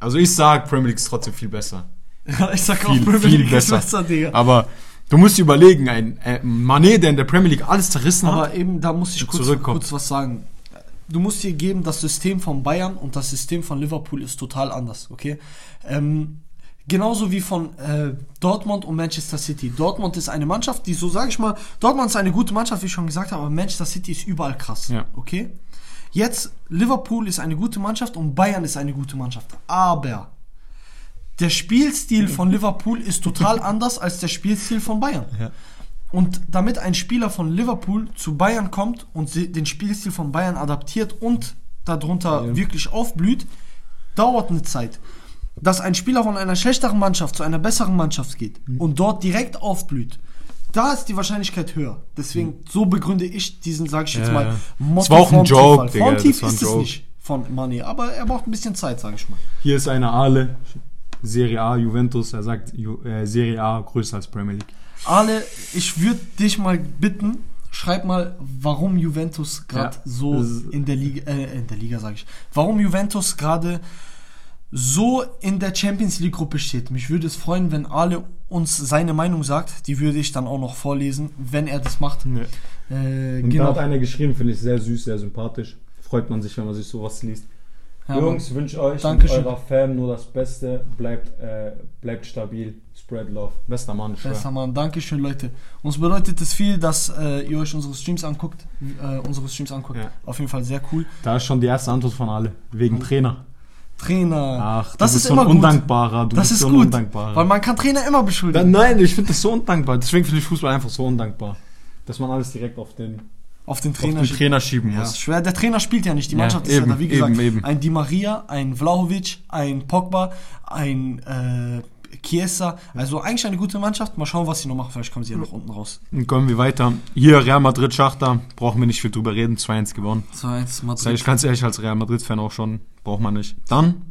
Also ich sag, Premier League ist trotzdem viel besser. Ja, ich sag auch, Viel, Premier viel League ist besser. Digga. Aber du musst dir überlegen, ein äh, Mané, der in der Premier League alles zerrissen hat. Aber eben, da muss ich kurz, kurz was sagen. Du musst dir geben, das System von Bayern und das System von Liverpool ist total anders, okay? Ähm, genauso wie von äh, Dortmund und Manchester City. Dortmund ist eine Mannschaft, die so sage ich mal, Dortmund ist eine gute Mannschaft, wie ich schon gesagt habe, aber Manchester City ist überall krass, Ja. okay? Jetzt Liverpool ist eine gute Mannschaft und Bayern ist eine gute Mannschaft, aber der Spielstil von Liverpool ist total anders als der Spielstil von Bayern. Ja. Und damit ein Spieler von Liverpool zu Bayern kommt und den Spielstil von Bayern adaptiert und darunter Ja. wirklich aufblüht, dauert eine Zeit. Dass ein Spieler von einer schlechteren Mannschaft zu einer besseren Mannschaft geht Mhm. und dort direkt aufblüht, da ist die Wahrscheinlichkeit höher. Deswegen, so begründe ich diesen, sag ich jetzt Ja, mal. Motto Es war auch ein Joke. Digga, das ist es Joke. nicht von Mani, aber er braucht ein bisschen Zeit, sage ich mal. Hier ist eine Ale, Serie A, Juventus. Er sagt, Ju äh, Serie A größer als Premier League. Ale, ich würde dich mal bitten, schreib mal, warum Juventus gerade Ja, so das in der Liga, äh, in der Liga sage ich, warum Juventus gerade so in der Champions League Gruppe steht. Mich würde es freuen, wenn Ale uns seine Meinung sagt. Die würde ich dann auch noch vorlesen, wenn er das macht. Äh, Und da genau. hat einer geschrieben, finde ich sehr süß, sehr sympathisch. Freut man sich, wenn man sich sowas liest. Ja, Jungs, wünsche euch Dankeschön. und eurer Fan nur das Beste. Bleibt, äh, bleibt stabil. Spread love. Bester Mann. Besser Mann, Dankeschön, Leute. Uns bedeutet es viel, dass äh, ihr euch unsere Streams anguckt. Äh, unsere Streams anguckt. Ja. Auf jeden Fall sehr cool. Da ist schon die erste Antwort von alle. Wegen Trainer. Trainer. Ach, das ist so immer gut. Undankbarer. Du Das ist so gut. Weil man kann Trainer immer Da, beschuldigen. nein, ich finde das so undankbar. Deswegen finde ich Fußball einfach so undankbar. Dass man alles direkt auf den, Auf den auf Trainer. den schiebt. Trainer schieben Ja, muss. schwer. Der Trainer spielt ja nicht. Die Ja, Mannschaft ist eben, ja da, wie gesagt, eben, eben. ein Di Maria, ein Vlahovic, ein Pogba, ein äh, Chiesa. Also eigentlich eine gute Mannschaft. Mal schauen, was sie noch machen. Vielleicht kommen sie ja noch unten raus. Dann kommen wir weiter. Hier Real Madrid Schachter. Brauchen wir nicht viel drüber reden. 2-1 gewonnen. 2-1 Sag ich ganz ehrlich als Real Madrid-Fan auch schon. Braucht man nicht. Dann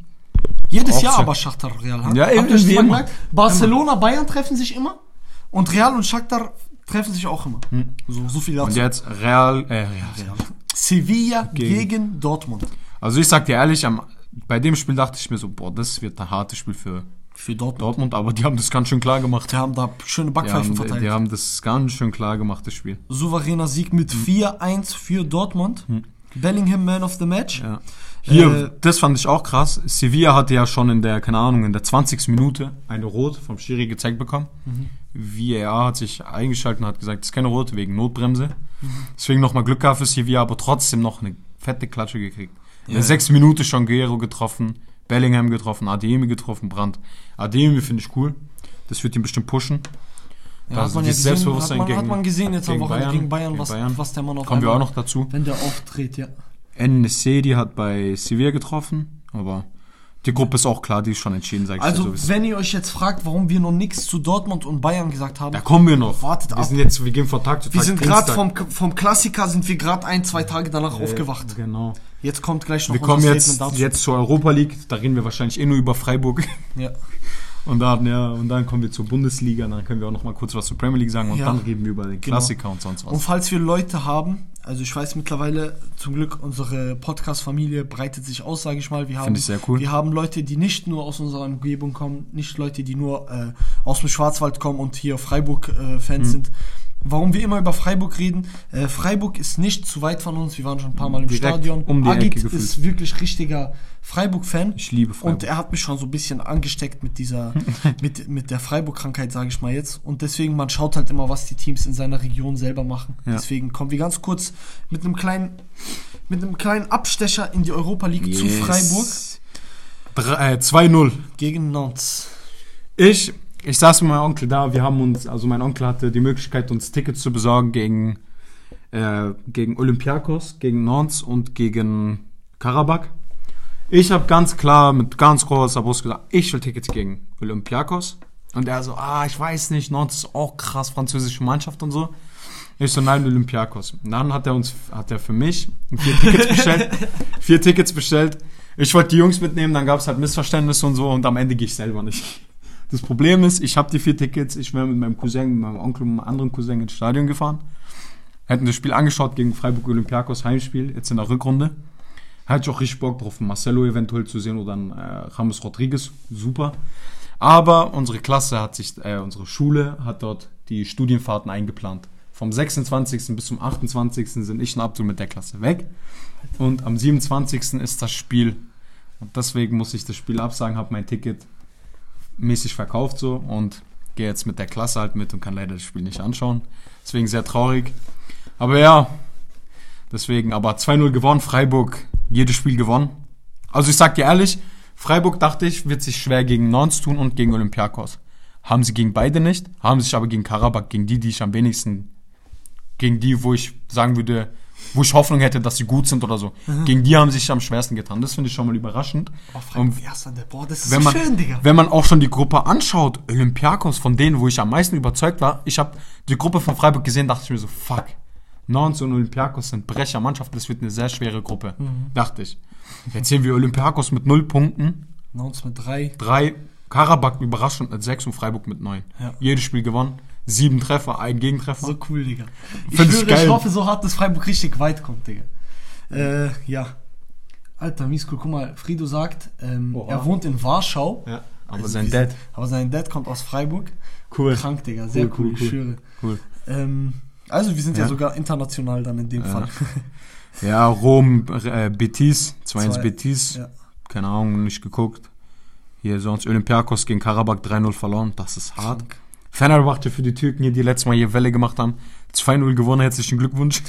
Jedes Jahr aber Shakhtar Real. ha? Ja, eben, wie immer. Barcelona, Bayern treffen sich immer. Und Real und Shakhtar treffen sich auch immer. So, so viel dazu. und jetzt Real, äh, Real. Sevilla Gegen- gegen Dortmund. Also ich sag dir ehrlich, am, bei dem Spiel dachte ich mir so, boah, das wird ein hartes Spiel für Für Dortmund. Dortmund, aber die haben das ganz schön klar gemacht. Die haben da schöne Die Backpfeifen haben, verteilt. die haben das ganz schön klar gemacht, das Spiel. Souveräner Sieg mit 4-1 für Dortmund. Bellingham Man of the Match. Ja. Hier, Äh, das fand ich auch krass. Sevilla hatte ja schon in der, keine Ahnung, in der 20. Minute eine Rot vom Schiri gezeigt bekommen. VAR hat sich eingeschaltet und hat gesagt, das ist keine Rot wegen Notbremse. Deswegen nochmal Glück gehabt für Sevilla, aber trotzdem noch eine fette Klatsche gekriegt. In der Ja. sechsten Minute schon Guerrero getroffen, Bellingham getroffen, Ademi getroffen, Brandt. Ademi finde ich cool. Das wird ihn bestimmt pushen. Ja, Also dieses Selbstbewusstsein hat man, hat gegen- man gesehen jetzt am gegen Wochenende Bayern, gegen Bayern, gegen was, Bayern. was der Mann auf Kommen wir auch einmal- noch dazu. Wenn der auftritt, ja. Nesedi hat bei Sevilla getroffen, aber die Gruppe ist auch klar, die ist schon entschieden, sag ich Also, so. wenn ihr euch jetzt fragt, warum wir noch nichts zu Dortmund und Bayern gesagt haben, Da kommen wir noch. Wartet wir ab. sind jetzt, wir gehen von Tag zu Tag. wir sind gerade vom, vom Klassiker, sind wir gerade ein, zwei Tage danach Äh, aufgewacht. Genau. Jetzt kommt gleich noch Wir kommen jetzt, dazu. jetzt zur Europa League, da reden wir wahrscheinlich eh nur über Freiburg. Ja. Und dann, ja, und dann kommen wir zur Bundesliga, dann können wir auch noch mal kurz was zur Premier League sagen und Ja. dann reden wir über den Genau. Klassiker und sonst was. Und falls wir Leute haben, also ich weiß mittlerweile, zum Glück, unsere Podcast-Familie breitet sich aus, sage ich mal. Wir haben, Finde ich sehr cool. Wir haben Leute, die nicht nur aus unserer Umgebung kommen, nicht Leute, die nur äh, aus dem Schwarzwald kommen und hier Freiburg-Fans Mhm. sind. Warum wir immer über Freiburg reden, äh, Freiburg ist nicht zu weit von uns, wir waren schon ein paar Mal im Direkt Stadion. um die Agit Ecke ist wirklich richtiger Freiburg-Fan. Ich liebe Freiburg. Und er hat mich schon so ein bisschen angesteckt mit dieser, mit, mit der Freiburg-Krankheit, sage ich mal jetzt. Und deswegen, man schaut halt immer, was die Teams in seiner Region selber machen. Ja. Deswegen kommen wir ganz kurz mit einem kleinen, mit einem kleinen Abstecher in die Europa League zu Freiburg äh, 2-0. gegen Nantes. Ich, ich saß mit meinem Onkel da, wir haben uns, also mein Onkel hatte die Möglichkeit, uns Tickets zu besorgen gegen, äh, gegen Olympiakos, gegen Nantes und gegen Karabakh. Ich habe ganz klar mit ganz großer Brust gesagt, ich will Tickets gegen Olympiakos. Und er so, ah, ich weiß nicht, Nantes ist auch krass, französische Mannschaft und so. Ich so, nein, Olympiakos. Und dann hat er uns, hat er für mich vier Tickets bestellt. vier Tickets bestellt. Ich wollte die Jungs mitnehmen, dann gab es halt Missverständnisse und so und am Ende gehe ich selber nicht. Das Problem ist, ich habe die vier Tickets, ich wäre mit meinem Cousin, mit meinem Onkel und einem anderen Cousin ins Stadion gefahren. Hätten das Spiel angeschaut gegen Freiburg Olympiakos Heimspiel, jetzt in der Rückrunde. Hatte ich auch richtig Bock drauf, Marcelo eventuell zu sehen oder dann äh, Ramos Rodriguez, super. Aber unsere Klasse hat sich, äh, unsere Schule hat dort die Studienfahrten eingeplant. Vom 26. bis zum 28. sind ich und Abdul mit der Klasse weg. Und am 27. ist das Spiel. Und deswegen muss ich das Spiel absagen, habe mein Ticket mäßig verkauft so und gehe jetzt mit der Klasse halt mit und kann leider das Spiel nicht anschauen. Deswegen sehr traurig. Aber ja, deswegen, aber 2-0 gewonnen, Freiburg, jedes Spiel gewonnen. Also ich sag dir ehrlich, Freiburg dachte ich, wird sich schwer gegen Nantes tun und gegen Olympiakos. Haben sie gegen beide nicht, haben sich aber gegen Karabakh, gegen die, die ich am wenigsten, gegen die, wo ich sagen würde, wo ich Hoffnung hätte, dass sie gut sind oder so. Gegen die haben sie sich am schwersten getan. Das finde ich schon mal überraschend. Oh, Und Freiburg erster, der boah, das ist wenn so man, schön, Digga. wenn man auch schon die Gruppe anschaut, Olympiakos, von denen, wo ich am meisten überzeugt war, ich habe die Gruppe von Freiburg gesehen, dachte ich mir so, fuck, Nons und Olympiakos sind Brechermannschaften, das wird eine sehr schwere Gruppe, Mhm. dachte ich. Jetzt sehen wir Olympiakos mit 0 Punkten, Nons mit drei. 3, Karabakh überraschend mit 6 und Freiburg mit 9. Ja. Jedes Spiel gewonnen, 7 Treffer, ein Gegentreffer. So cool, Digga. Ich, schwöre, ich hoffe so hart, dass Freiburg richtig weit kommt, Digga. Äh, ja. Alter, mies cool. Guck mal, Frido sagt, ähm, er wohnt in Warschau. ja, aber Also sein Dad, Aber sein Dad kommt aus Freiburg. cool. Krank, Digga. Sehr Cool, cool, cool, ich schwöre. cool. Ähm, also, wir sind ja. Ja. sogar international dann in dem Fall. Ja, Rom, äh, Betis, 2-1 Zwei. Betis, Ja. keine Ahnung, nicht geguckt. Hier sonst Olympiakos gegen Karabakh 3-0 verloren, das ist hart. Krank. Fenerbahce für die Türken hier, die letztes Mal hier Welle gemacht haben. 2-0 gewonnen, herzlichen Glückwunsch.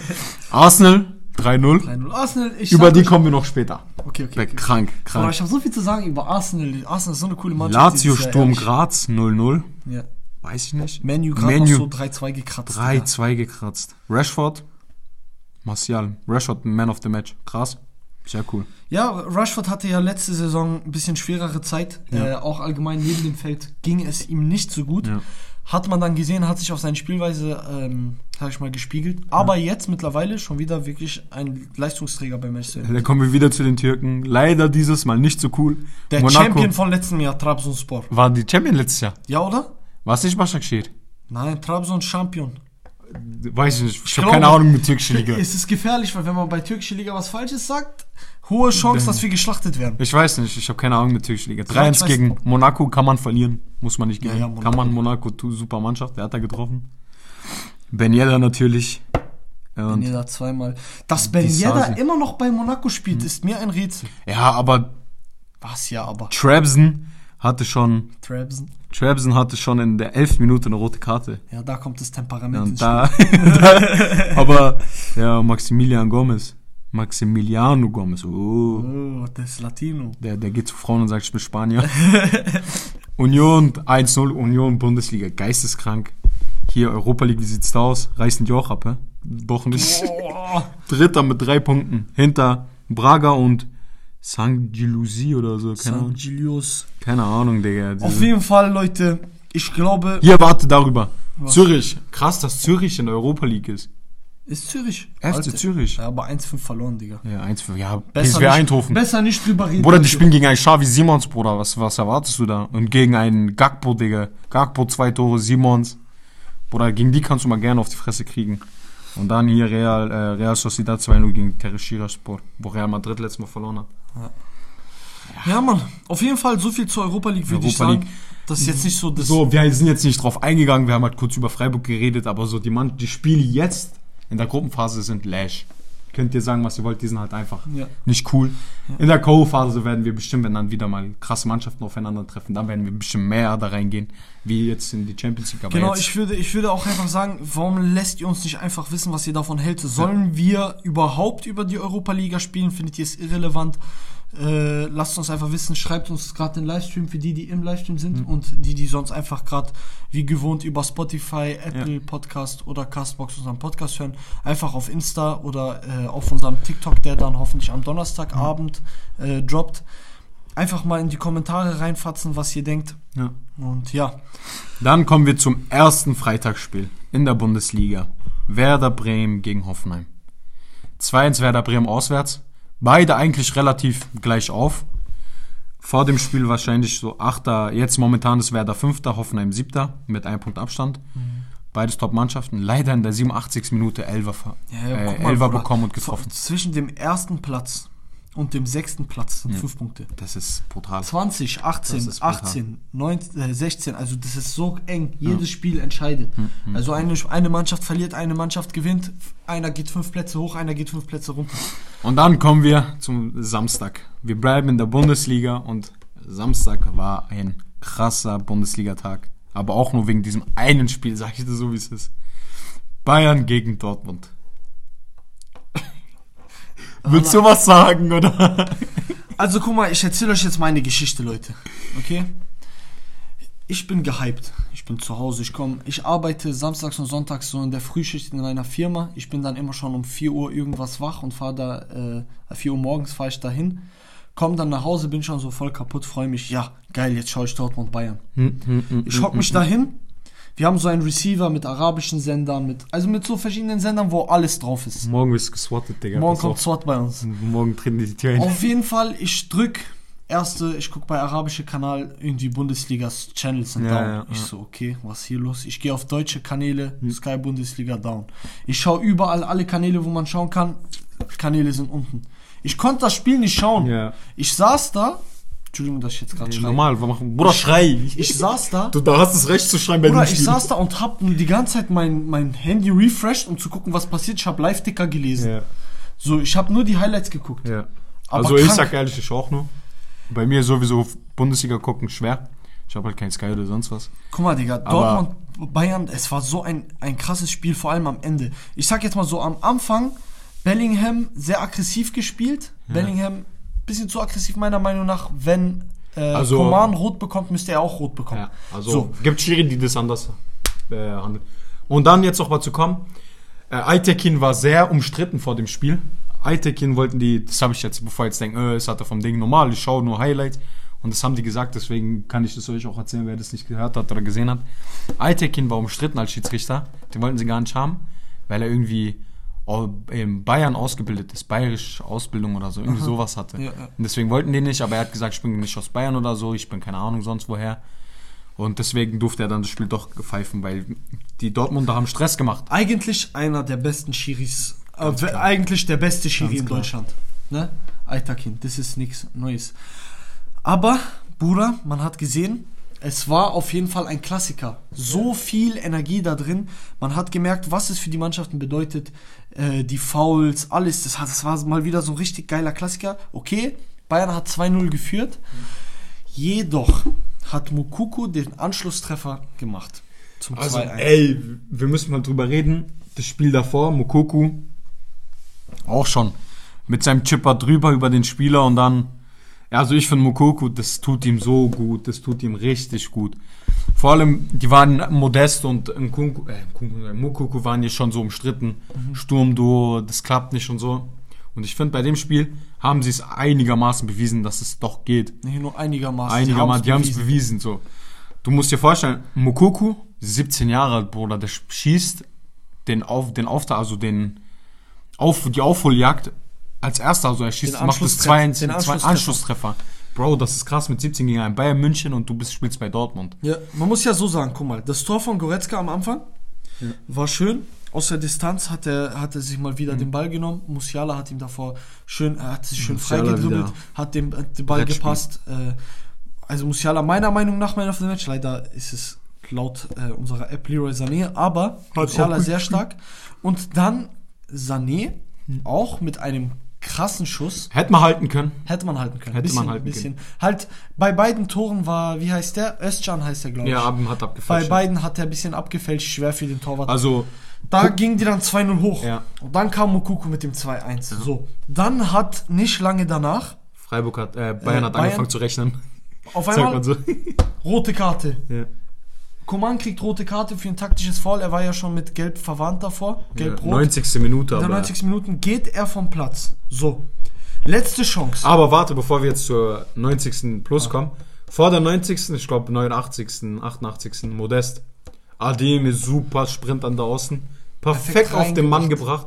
Arsenal 3-0. 3-0 Arsenal. Ich Über die euch- kommen wir noch später. Okay, okay. okay. Krank, Aber krank. ich habe so viel zu sagen über Arsenal. Arsenal ist so eine coole Mannschaft. Lazio Sturm ehrlich. Graz 0-0. Ja. Weiß ich nicht. Menu gerade noch so 3-2 gekratzt. Digga. 3-2 gekratzt. Rashford, Martial. Rashford, Man of the Match. Krass. Sehr cool. Ja, Rashford hatte ja letzte Saison ein bisschen schwerere Zeit. Ja. Äh, auch allgemein neben dem Feld ging es ihm nicht so gut. Ja. Hat man dann gesehen, hat sich auf seine Spielweise, ähm, sag ich mal, gespiegelt. Aber jetzt mittlerweile schon wieder wirklich ein Leistungsträger bei Manchester United. Dann kommen wir wieder zu den Türken. Leider dieses Mal nicht so cool. Der Monaco Champion von letztem Jahr, Trabzonspor. war die Champion letztes Jahr. Ja, oder? War es nicht Başakşehir? Nein, Trabzon Champion. Weiß ich nicht. Ich, habe glaube- keine Ahnung mit türkischer Liga. Es ist gefährlich, weil wenn man bei türkischer Liga was Falsches sagt, hohe Chance, dass wir geschlachtet werden. Ich weiß nicht. Ich habe keine Ahnung mit türkischer Liga. ich 3-1 weiß- gegen Monaco kann man verlieren. Muss man nicht Ja, gewinnen. ja, Monaco. kann man Monaco, super Mannschaft. Der hat da getroffen. Ben Yedder natürlich. Ben Yedder zweimal. Dass Ben Yedder immer noch bei Monaco spielt, ist mir ein Rätsel. ja, aber Was ja, aber. Trabzon hatte schon, Trabzon. Trabzon hatte schon in der 11. Minute eine rote Karte. Ja, da kommt das Ja, Temperament und ins da, da, aber ja, Maximilian Gomez. Maximiliano Gomez. Oh. Oh, das ist Latino. Der, der geht zu Frauen und sagt, ich bin Spanier. Union 1-0, Union Bundesliga, geisteskrank. Hier Europa League, wie sieht's da aus? Reißen die auch ab, hä? Wochen nicht. Dritter mit drei Punkten. Hinter Braga und St. Gilusi oder so. Keine, St. Ahnung. Gilius. keine Ahnung, Digga. Diese- Auf jeden Fall, Leute, ich glaube, Hier, warte darüber. Was? Zürich. Krass, dass Zürich in der Europa League ist. ist Zürich. FC Alter. Zürich. Ja, aber 1-5 verloren, Digga. Ja, 1 für, ja, Besser PSV nicht, Eindhoven. Besser nicht drüber reden. Bruder, die spielen gegen einen Xavi Simons, Bruder. Was, was erwartest du da? Und gegen einen Gakpo, Digga. Gakpo, zwei Tore, Simons. Bruder, gegen die kannst du mal gerne auf die Fresse kriegen. Und dann hier Real, äh, Real Sociedad 2-0 gegen Tereshiraspor, wo Real Madrid letztes Mal verloren hat. Ja, Mann. Auf jeden Fall so viel zur Europa League, würde ich sagen. Das ist jetzt nicht so das. So, wir sind jetzt nicht drauf eingegangen, wir haben halt kurz über Freiburg geredet, aber so die, Mann, die Spiele jetzt in der Gruppenphase sind Lash. Könnt ihr sagen, was ihr wollt, die sind halt einfach Ja. nicht cool. In der Co-Phase werden wir bestimmt, wenn dann wieder mal krasse Mannschaften aufeinandertreffen, dann werden wir ein bisschen mehr da reingehen, wie jetzt in die Champions League. Aber Genau, ich würde, ich würde auch einfach sagen, warum lässt ihr uns nicht einfach wissen, was ihr davon hält? Sollen wir überhaupt über die Europa Liga spielen? Findet ihr es irrelevant? Äh, lasst uns einfach wissen, schreibt uns gerade den Livestream für die, die im Livestream sind Mhm. und die, die sonst einfach gerade wie gewohnt über Spotify, Apple Podcast oder Castbox unseren Podcast hören. Einfach auf Insta oder äh, auf unserem TikTok, der dann hoffentlich am Donnerstagabend äh, droppt. Einfach mal in die Kommentare reinfatzen, was ihr denkt. ja. Und ja, Dann kommen wir zum ersten Freitagsspiel in der Bundesliga. Werder Bremen gegen Hoffenheim. 2-1 Werder Bremen auswärts. Beide eigentlich relativ gleich auf. Vor dem Spiel wahrscheinlich so 8. Jetzt momentan ist Werder 5. Hoffenheim 7. mit einem Punkt Abstand. Beides Top-Mannschaften. Leider in der 87. Minute 11er, ver- Ja, ja, äh, mal, 11er Bruder. bekommen und getroffen. Zwischen dem ersten Platz und dem sechsten Platz sind fünf Punkte. Das ist brutal. 20, 18, Das ist brutal. 18, 19, äh, 16, also das ist so eng. Jedes Spiel entscheidet. Also eine, eine Mannschaft verliert, eine Mannschaft gewinnt, einer geht fünf Plätze hoch, einer geht fünf Plätze runter. Und dann kommen wir zum Samstag. Wir bleiben in der Bundesliga und Samstag war ein krasser Bundesligatag. Aber auch nur wegen diesem einen Spiel, sag ich dir so, wie es ist. Bayern gegen Dortmund. Willst du was sagen, oder? Also guck mal, ich erzähle euch jetzt meine Geschichte, Leute. Okay? ich bin gehypt. Ich bin zu Hause. Ich komme, ich arbeite samstags und sonntags so in der Frühschicht in einer Firma. Ich bin dann immer schon um 4 Uhr irgendwas wach und fahre da, äh, 4 Uhr morgens fahre ich dahin. Komm dann nach Hause, bin schon so voll kaputt, freue mich. Ja, geil, jetzt schaue ich Dortmund Bayern. Hm, Ich hock mich dahin. Wir haben so einen Receiver mit arabischen Sendern, mit, also mit so verschiedenen Sendern, wo alles drauf ist. Morgen wirst du geswattet, Digga. Morgen kommt. SWAT bei uns. Morgen treten die Tür ein. Auf jeden Fall, ich drück erste, ich guck bei arabische Kanal irgendwie Bundesligas Channels sind Ja, down. ja, ich ja. so, okay, was ist hier los? Ich gehe auf deutsche Kanäle, Sky Bundesliga down. Ich schaue überall alle Kanäle, wo man schauen kann. Kanäle sind unten. Ich konnte das Spiel nicht schauen. Ich saß da. Entschuldigung, dass ich jetzt gerade schreie. Normal, wir machen. Bruder, schrei. Ich saß da. Du da hast das Recht zu schreien bei Bruder, ich saß da und hab die ganze Zeit mein, mein Handy refreshed, um zu gucken, was passiert. Ich habe Live-Ticker gelesen. Ja, So, ich habe nur die Highlights geguckt. ja. Aber Also ich krank. sag ehrlich, ich auch nur. Bei mir sowieso Bundesliga gucken schwer. Ich habe halt kein Sky oder sonst was. Guck mal, Digga, Dortmund, Bayern, es war so ein, ein krasses Spiel, vor allem am Ende. Ich sag jetzt mal so, am Anfang, Bellingham sehr aggressiv gespielt. Bellingham, bisschen zu aggressiv meiner Meinung nach. Wenn äh, Also- Coman rot bekommt, müsste er auch rot bekommen. Ja, also So. gibt Schiri, die das anders äh, handeln. Und dann jetzt noch mal zu kommen. Äh, war sehr umstritten vor dem Spiel. Aitekin wollten die, das habe ich jetzt, bevor jetzt denken, äh, es hat er vom Ding normal, ich schaue nur Highlights. Und das haben die gesagt, deswegen kann ich das euch auch erzählen, wer das nicht gehört hat oder gesehen hat. Aitekin war umstritten als Schiedsrichter. Den wollten sie gar nicht haben, weil er irgendwie in Bayern ausgebildet ist, bayerische Ausbildung oder so, irgendwie sowas hatte. Ja, ja. Und deswegen wollten die nicht, aber er hat gesagt, ich bin nicht aus Bayern oder so, ich bin keine Ahnung sonst woher. Und deswegen durfte er dann das Spiel doch pfeifen, weil die Dortmunder haben Stress gemacht. Eigentlich einer der besten Schiris. Äh, eigentlich der beste Schiri in. Deutschland. Ne? Aitakin, das ist nichts Neues. Aber, Bruder, man hat gesehen, es war auf jeden Fall ein Klassiker. So viel Energie da drin. Man hat gemerkt, was es für die Mannschaften bedeutet. Äh, die Fouls, alles. Das, hat, das war mal wieder so ein richtig geiler Klassiker. Okay, Bayern hat 2-0 geführt. Jedoch hat Mukuku den Anschlusstreffer gemacht. Zum Also, 2-1. ey, wir müssen mal drüber reden. Das Spiel davor, Mukoku, auch schon. Mit seinem Chipper drüber über den Spieler und dann, also ich finde Mukoku, das tut ihm so gut, das tut ihm richtig gut. Vor allem, die waren Modest und Nkunku, äh, Nkunku, waren hier schon so umstritten. Sturmduo, das klappt nicht und so. Und ich finde, bei dem Spiel haben sie es einigermaßen bewiesen, dass es doch geht. Nee, nur einigermaßen. Einigermaßen, die haben es bewiesen. bewiesen. So. Du musst dir vorstellen, Mukoku, 17 Jahre alt, Bruder, der schießt den auf, den Auftrag, also den auf, die Aufholjagd als erster, also er schießt, macht das. 2 Den Anschlusstreffer. Bro, das ist krass mit 17 gegen einen Bayern München und du bist, spielst bei Dortmund. Ja, man muss ja so sagen, guck mal, das Tor von Goretzka am Anfang war schön. Aus der Distanz hat er, hat er sich mal Mhm. wieder den Ball genommen. Musiala hat ihm davor schön, er hat sich schön Musiala freigedribbelt, hat dem äh, den Ball Brettspiel. gepasst. Äh, also Musiala meiner Meinung nach Man of the Match. Leider ist es laut äh, unserer App Leroy Sané, aber Musiala auch gut sehr stark. Und dann Sané auch mit einem krassen Schuss. Hätte man halten können. Hätte man halten können. Hätte bisschen, man halten bisschen. Halt, bei beiden Toren war, wie heißt der? Özcan heißt der, glaube ich. Ja, Abend hat bei abgefälscht. beiden hat er ein bisschen abgefälscht, schwer für den Torwart. Also, da ging die dann 2-0 hoch. Ja. Und dann kam Mokuku mit dem 2-1. So. Dann hat nicht lange danach Freiburg hat, äh, Bayern Äh, hat Bayern- angefangen zu rechnen. auf einmal so. rote Karte. ja. Coman kriegt rote Karte für ein taktisches Foul. Er war ja schon mit Gelb verwarnt davor. Gelb-Rot. 90. Minute, In der aber. 90. Minuten geht er vom Platz. So. Letzte Chance. Aber warte, bevor wir jetzt zur 90. Plus kommen. Vor der 90. ich glaube 89., 88. Modest. Adem ist super Sprint an der Außen. Perfekt, Perfekt auf den Mann gebracht.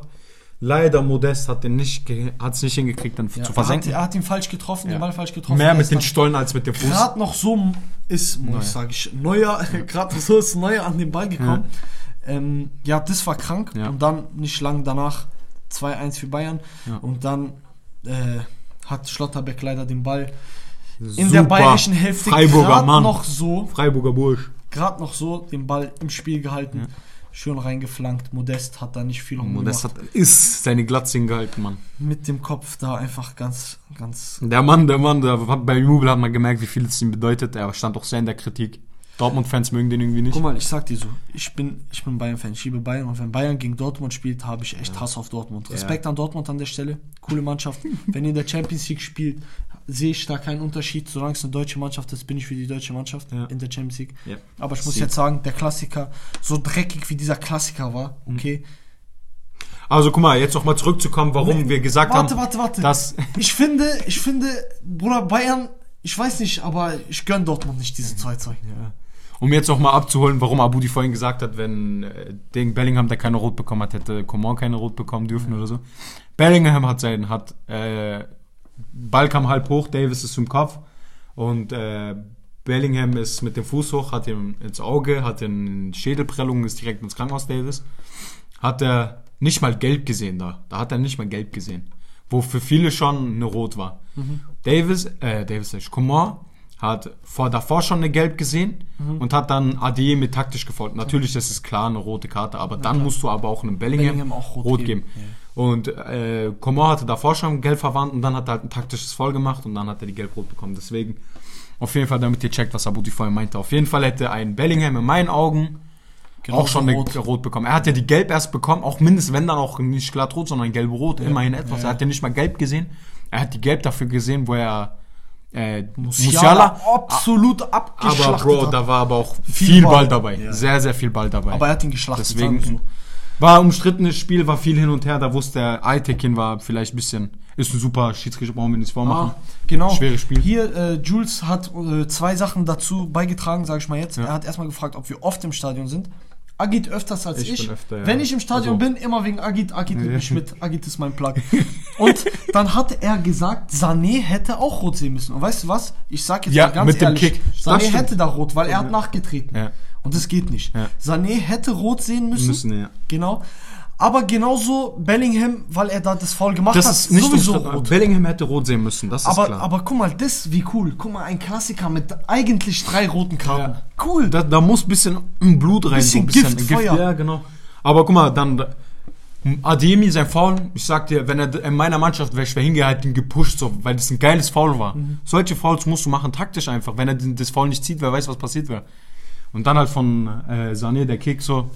Leider Modest hat den nicht nicht hingekriegt, dann Ja, zu er, hat, versenken. er hat ihn falsch getroffen, Ja. den Ball falsch getroffen. Mehr mit den Stollen als mit dem Fuß. gerade noch so ist, muss ich sagen, ich, neuer, gerade so ist neuer an den Ball gekommen. Ja, ähm, ja das war krank. Ja. Und dann nicht lang danach 2-1 für Bayern. Ja. Und dann äh, hat Schlotterbeck leider den Ball in Super. der bayerischen Hälfte Freiburger Mann. noch so, Freiburger Bursch. gerade noch so den Ball im Spiel gehalten. Schön reingeflankt. Modest hat da nicht viel Modest gemacht. hat ist seine Glatze hingehalten, Mann. Mit dem Kopf da einfach ganz, ganz Der Mann, der Mann, der, hat- bei Jubel hat man gemerkt, wie viel es ihm bedeutet. Er stand auch sehr in der Kritik. Dortmund-Fans mögen den irgendwie nicht. Guck mal, ich sag dir so, ich bin, ich bin Bayern-Fan, ich liebe Bayern und wenn Bayern gegen Dortmund spielt, habe ich echt Hass auf Dortmund. Respekt an Dortmund an der Stelle, coole Mannschaft. wenn ihr in der Champions League spielt, sehe ich da keinen Unterschied. Solange es eine deutsche Mannschaft ist, bin ich für die deutsche Mannschaft Ja. in der Champions League. Ja. Aber ich muss Sieg. jetzt sagen, der Klassiker, so dreckig wie dieser Klassiker war, Mhm. okay. Also guck mal, jetzt noch mal zurückzukommen, warum Nee, wir gesagt warte, haben, warte, warte. dass Ich finde, ich finde, Bruder, Bayern, ich weiß nicht, aber ich gönn Dortmund nicht diese 2-2. Um jetzt noch mal abzuholen, warum Abudi vorhin gesagt hat, wenn äh, gegen Bellingham der keine Rot bekommen hat, hätte Coman keine Rot bekommen dürfen oder so. Bellingham hat sein, hat äh, Ball kam halb hoch, Davis ist im Kopf und äh, Bellingham ist mit dem Fuß hoch, hat ihm ins Auge, hat eine Schädelprellung, ist direkt ins Krankenhaus, Davis. Hat er nicht mal gelb gesehen da. Da hat er nicht mal gelb gesehen. Wo für viele schon eine Rot war. Davis, äh, Davis, Coman hat vor davor schon eine gelb gesehen und hat dann Ade mit taktisch gefolgt. Natürlich, das ist klar eine rote Karte, aber dann musst du aber auch einem Bellingham, Bellingham auch rot rot, geben. geben. Und äh, Coman hatte davor schon gelb verwandt und dann hat er halt ein taktisches Foul gemacht und dann hat er die gelb-rot bekommen. Deswegen auf jeden Fall, damit ihr checkt, was Abudi vorhin meinte. Auf jeden Fall hätte ein Bellingham in meinen Augen Genauso auch schon eine rot. rot. bekommen. Er hat ja die gelb erst bekommen, auch mindestens wenn dann auch nicht glatt rot, sondern gelb rot, immerhin etwas. Er hat ja nicht mal gelb gesehen. Er hat die gelb dafür gesehen, wo er äh, Musiala, absolut aber abgeschlachtet Bro, hat. da war aber auch Viel viel, Ball. Ball, dabei. Ja. Sehr, sehr viel Ball dabei. Aber er hat ihn geschlachtet. Deswegen so. war umstrittenes Spiel, war viel hin und her. Da wusste er, Aitekin war vielleicht ein bisschen, ist ein super Schiedsrichter, brauchen wir nicht vormachen. Ah, genau. Schweres Spiel. Hier, äh, Jules hat äh, zwei Sachen dazu beigetragen, sage ich mal jetzt. Ja. Er hat erstmal gefragt, ob wir oft im Stadion sind. Agit öfters als ich. Ich öfter, ja. Wenn ich im Stadion Also- bin, immer wegen Agit. Agit nimmt mich mit. Agit ist mein Plug. Und dann hat er gesagt, Sané hätte auch rot sehen müssen. Und weißt du was? Ich sag jetzt Ja, mal ganz mit dem ehrlich, Sané hätte da rot, weil er hat nachgetreten. Ja. Und das geht nicht. Ja. Sané hätte rot sehen müssen. Müssen, ja. Genau. Aber genauso Bellingham, weil er da das Foul gemacht Das hat, ist nicht sowieso rot. Bellingham hätte rot sehen müssen, das ist Aber, klar. aber guck mal, das wie cool. Guck mal, ein Klassiker mit eigentlich drei roten Karten. Ja. Cool. Da, da muss ein bisschen Blut rein. Bisschen so ein Gift, Feuer. Ja, genau. Aber guck mal, dann Ademi, sein Foul, ich sag dir, wenn er in meiner Mannschaft wäre, ich wäre hingehalten, gepusht, so, weil das ein geiles Foul war. Mhm. Solche Fouls musst du machen, taktisch einfach. Wenn er den- das Foul nicht zieht, wer weiß, was passiert wäre. Und dann halt von äh, Sané, der Kick, so,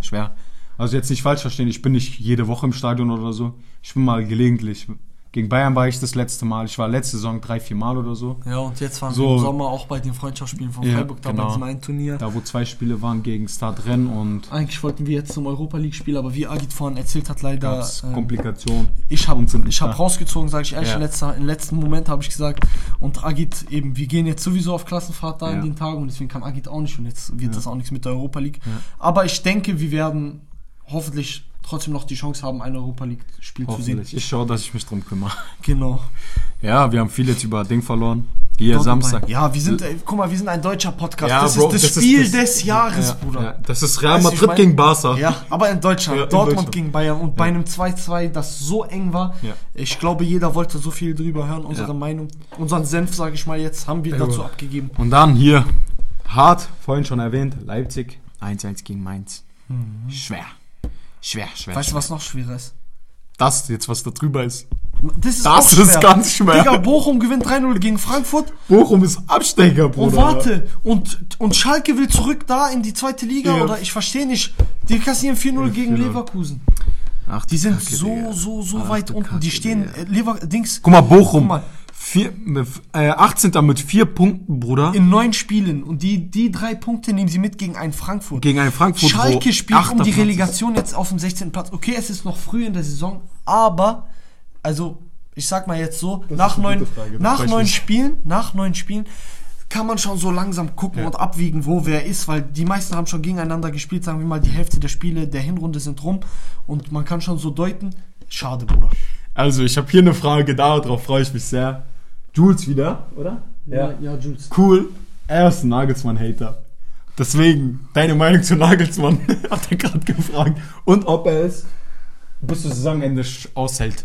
schwer. Also jetzt nicht falsch verstehen, ich bin nicht jede Woche im Stadion oder so. Ich bin mal gelegentlich. Gegen Bayern war ich das letzte Mal. Ich war letzte Saison drei, vier Mal oder so. Ja, und jetzt waren So. wir im Sommer auch bei den Freundschaftsspielen von Ja, Freiburg, da bei genau. diesem einen Turnier. Da wo zwei Spiele waren gegen Stade Rennes und Eigentlich wollten wir jetzt zum Europa League Spiel, aber wie Agit vorhin erzählt hat, leider. ähm, Komplikationen. ich habe hab da. rausgezogen, sage ich ehrlich, Ja. im, letzter, im letzten Moment habe ich gesagt. Und Agit eben, wir gehen jetzt sowieso auf Klassenfahrt da in Ja. den Tagen und deswegen kann Agit auch nicht und jetzt wird Ja. das auch nichts mit der Europa League. Ja. Aber ich denke, wir werden hoffentlich trotzdem noch die Chance haben, ein Europa League Spiel zu sehen. Ich schaue, dass ich mich drum kümmere. Genau. Ja, wir haben viel jetzt über Ding verloren. Hier Dortmund Samstag. Bayern. Ja, wir sind, ey, guck mal, wir sind ein deutscher Podcast. Ja, das Bro, ist das, das ist Spiel das- des Jahres, ja, Bruder. Ja, das ist Real Madrid mein- gegen Barca. Ja, aber in Deutschland. Ja, in Dortmund Deutschland. gegen Bayern und bei einem 2-2, das so eng war. Ich glaube, jeder wollte so viel drüber hören, unsere. Meinung. Unseren Senf, sage ich mal jetzt, haben wir Ja, dazu Bro. abgegeben. Und dann hier, hart, vorhin schon erwähnt, Leipzig 1-1 gegen Mainz. Schwer. Schwer, schwer. Weißt du, was noch schwerer ist? Das jetzt, was da drüber ist. Das ist, Das auch ist schwer. ganz schwer. Digga, Bochum gewinnt 3-0 gegen Frankfurt. Bochum ist Absteiger, Bruder. Und warte, und, und Schalke will zurück da in die zweite Liga Ja. oder ich verstehe nicht. Die kassieren 4-0 Ja, gegen 4-0. Leverkusen. Ach, Die sind Kacke, so, so, so Ach, weit du unten. Die Kacke, stehen, äh, Lever Dings, Guck mal, Bochum. Guck mal. Vier, äh, 18. mit vier Punkten, Bruder. in neun Spielen. Und die, die drei Punkte nehmen sie mit gegen einen Frankfurt. gegen einen Frankfurt. Schalke spielt um die Platz ist. Relegation jetzt auf dem 16. Platz. Okay, es ist noch früh in der Saison, aber, also, ich sag mal jetzt so, nach neun, das nach weiß ich neun. Spielen, nach neun Spielen, kann man schon so langsam gucken Ja. und abwiegen, wo wer ist, weil die meisten haben schon gegeneinander gespielt, sagen wir mal, die Hälfte der Spiele der Hinrunde sind rum und man kann schon so deuten, schade, Bruder. Also, ich habe hier eine Frage, darauf freue ich mich sehr. Jules wieder, oder? ja Jules. Cool. Er ist ein Nagelsmann-Hater. Deswegen, deine Meinung zu Nagelsmann hat er gerade gefragt. Und ob er es bis zum Saisonende aushält.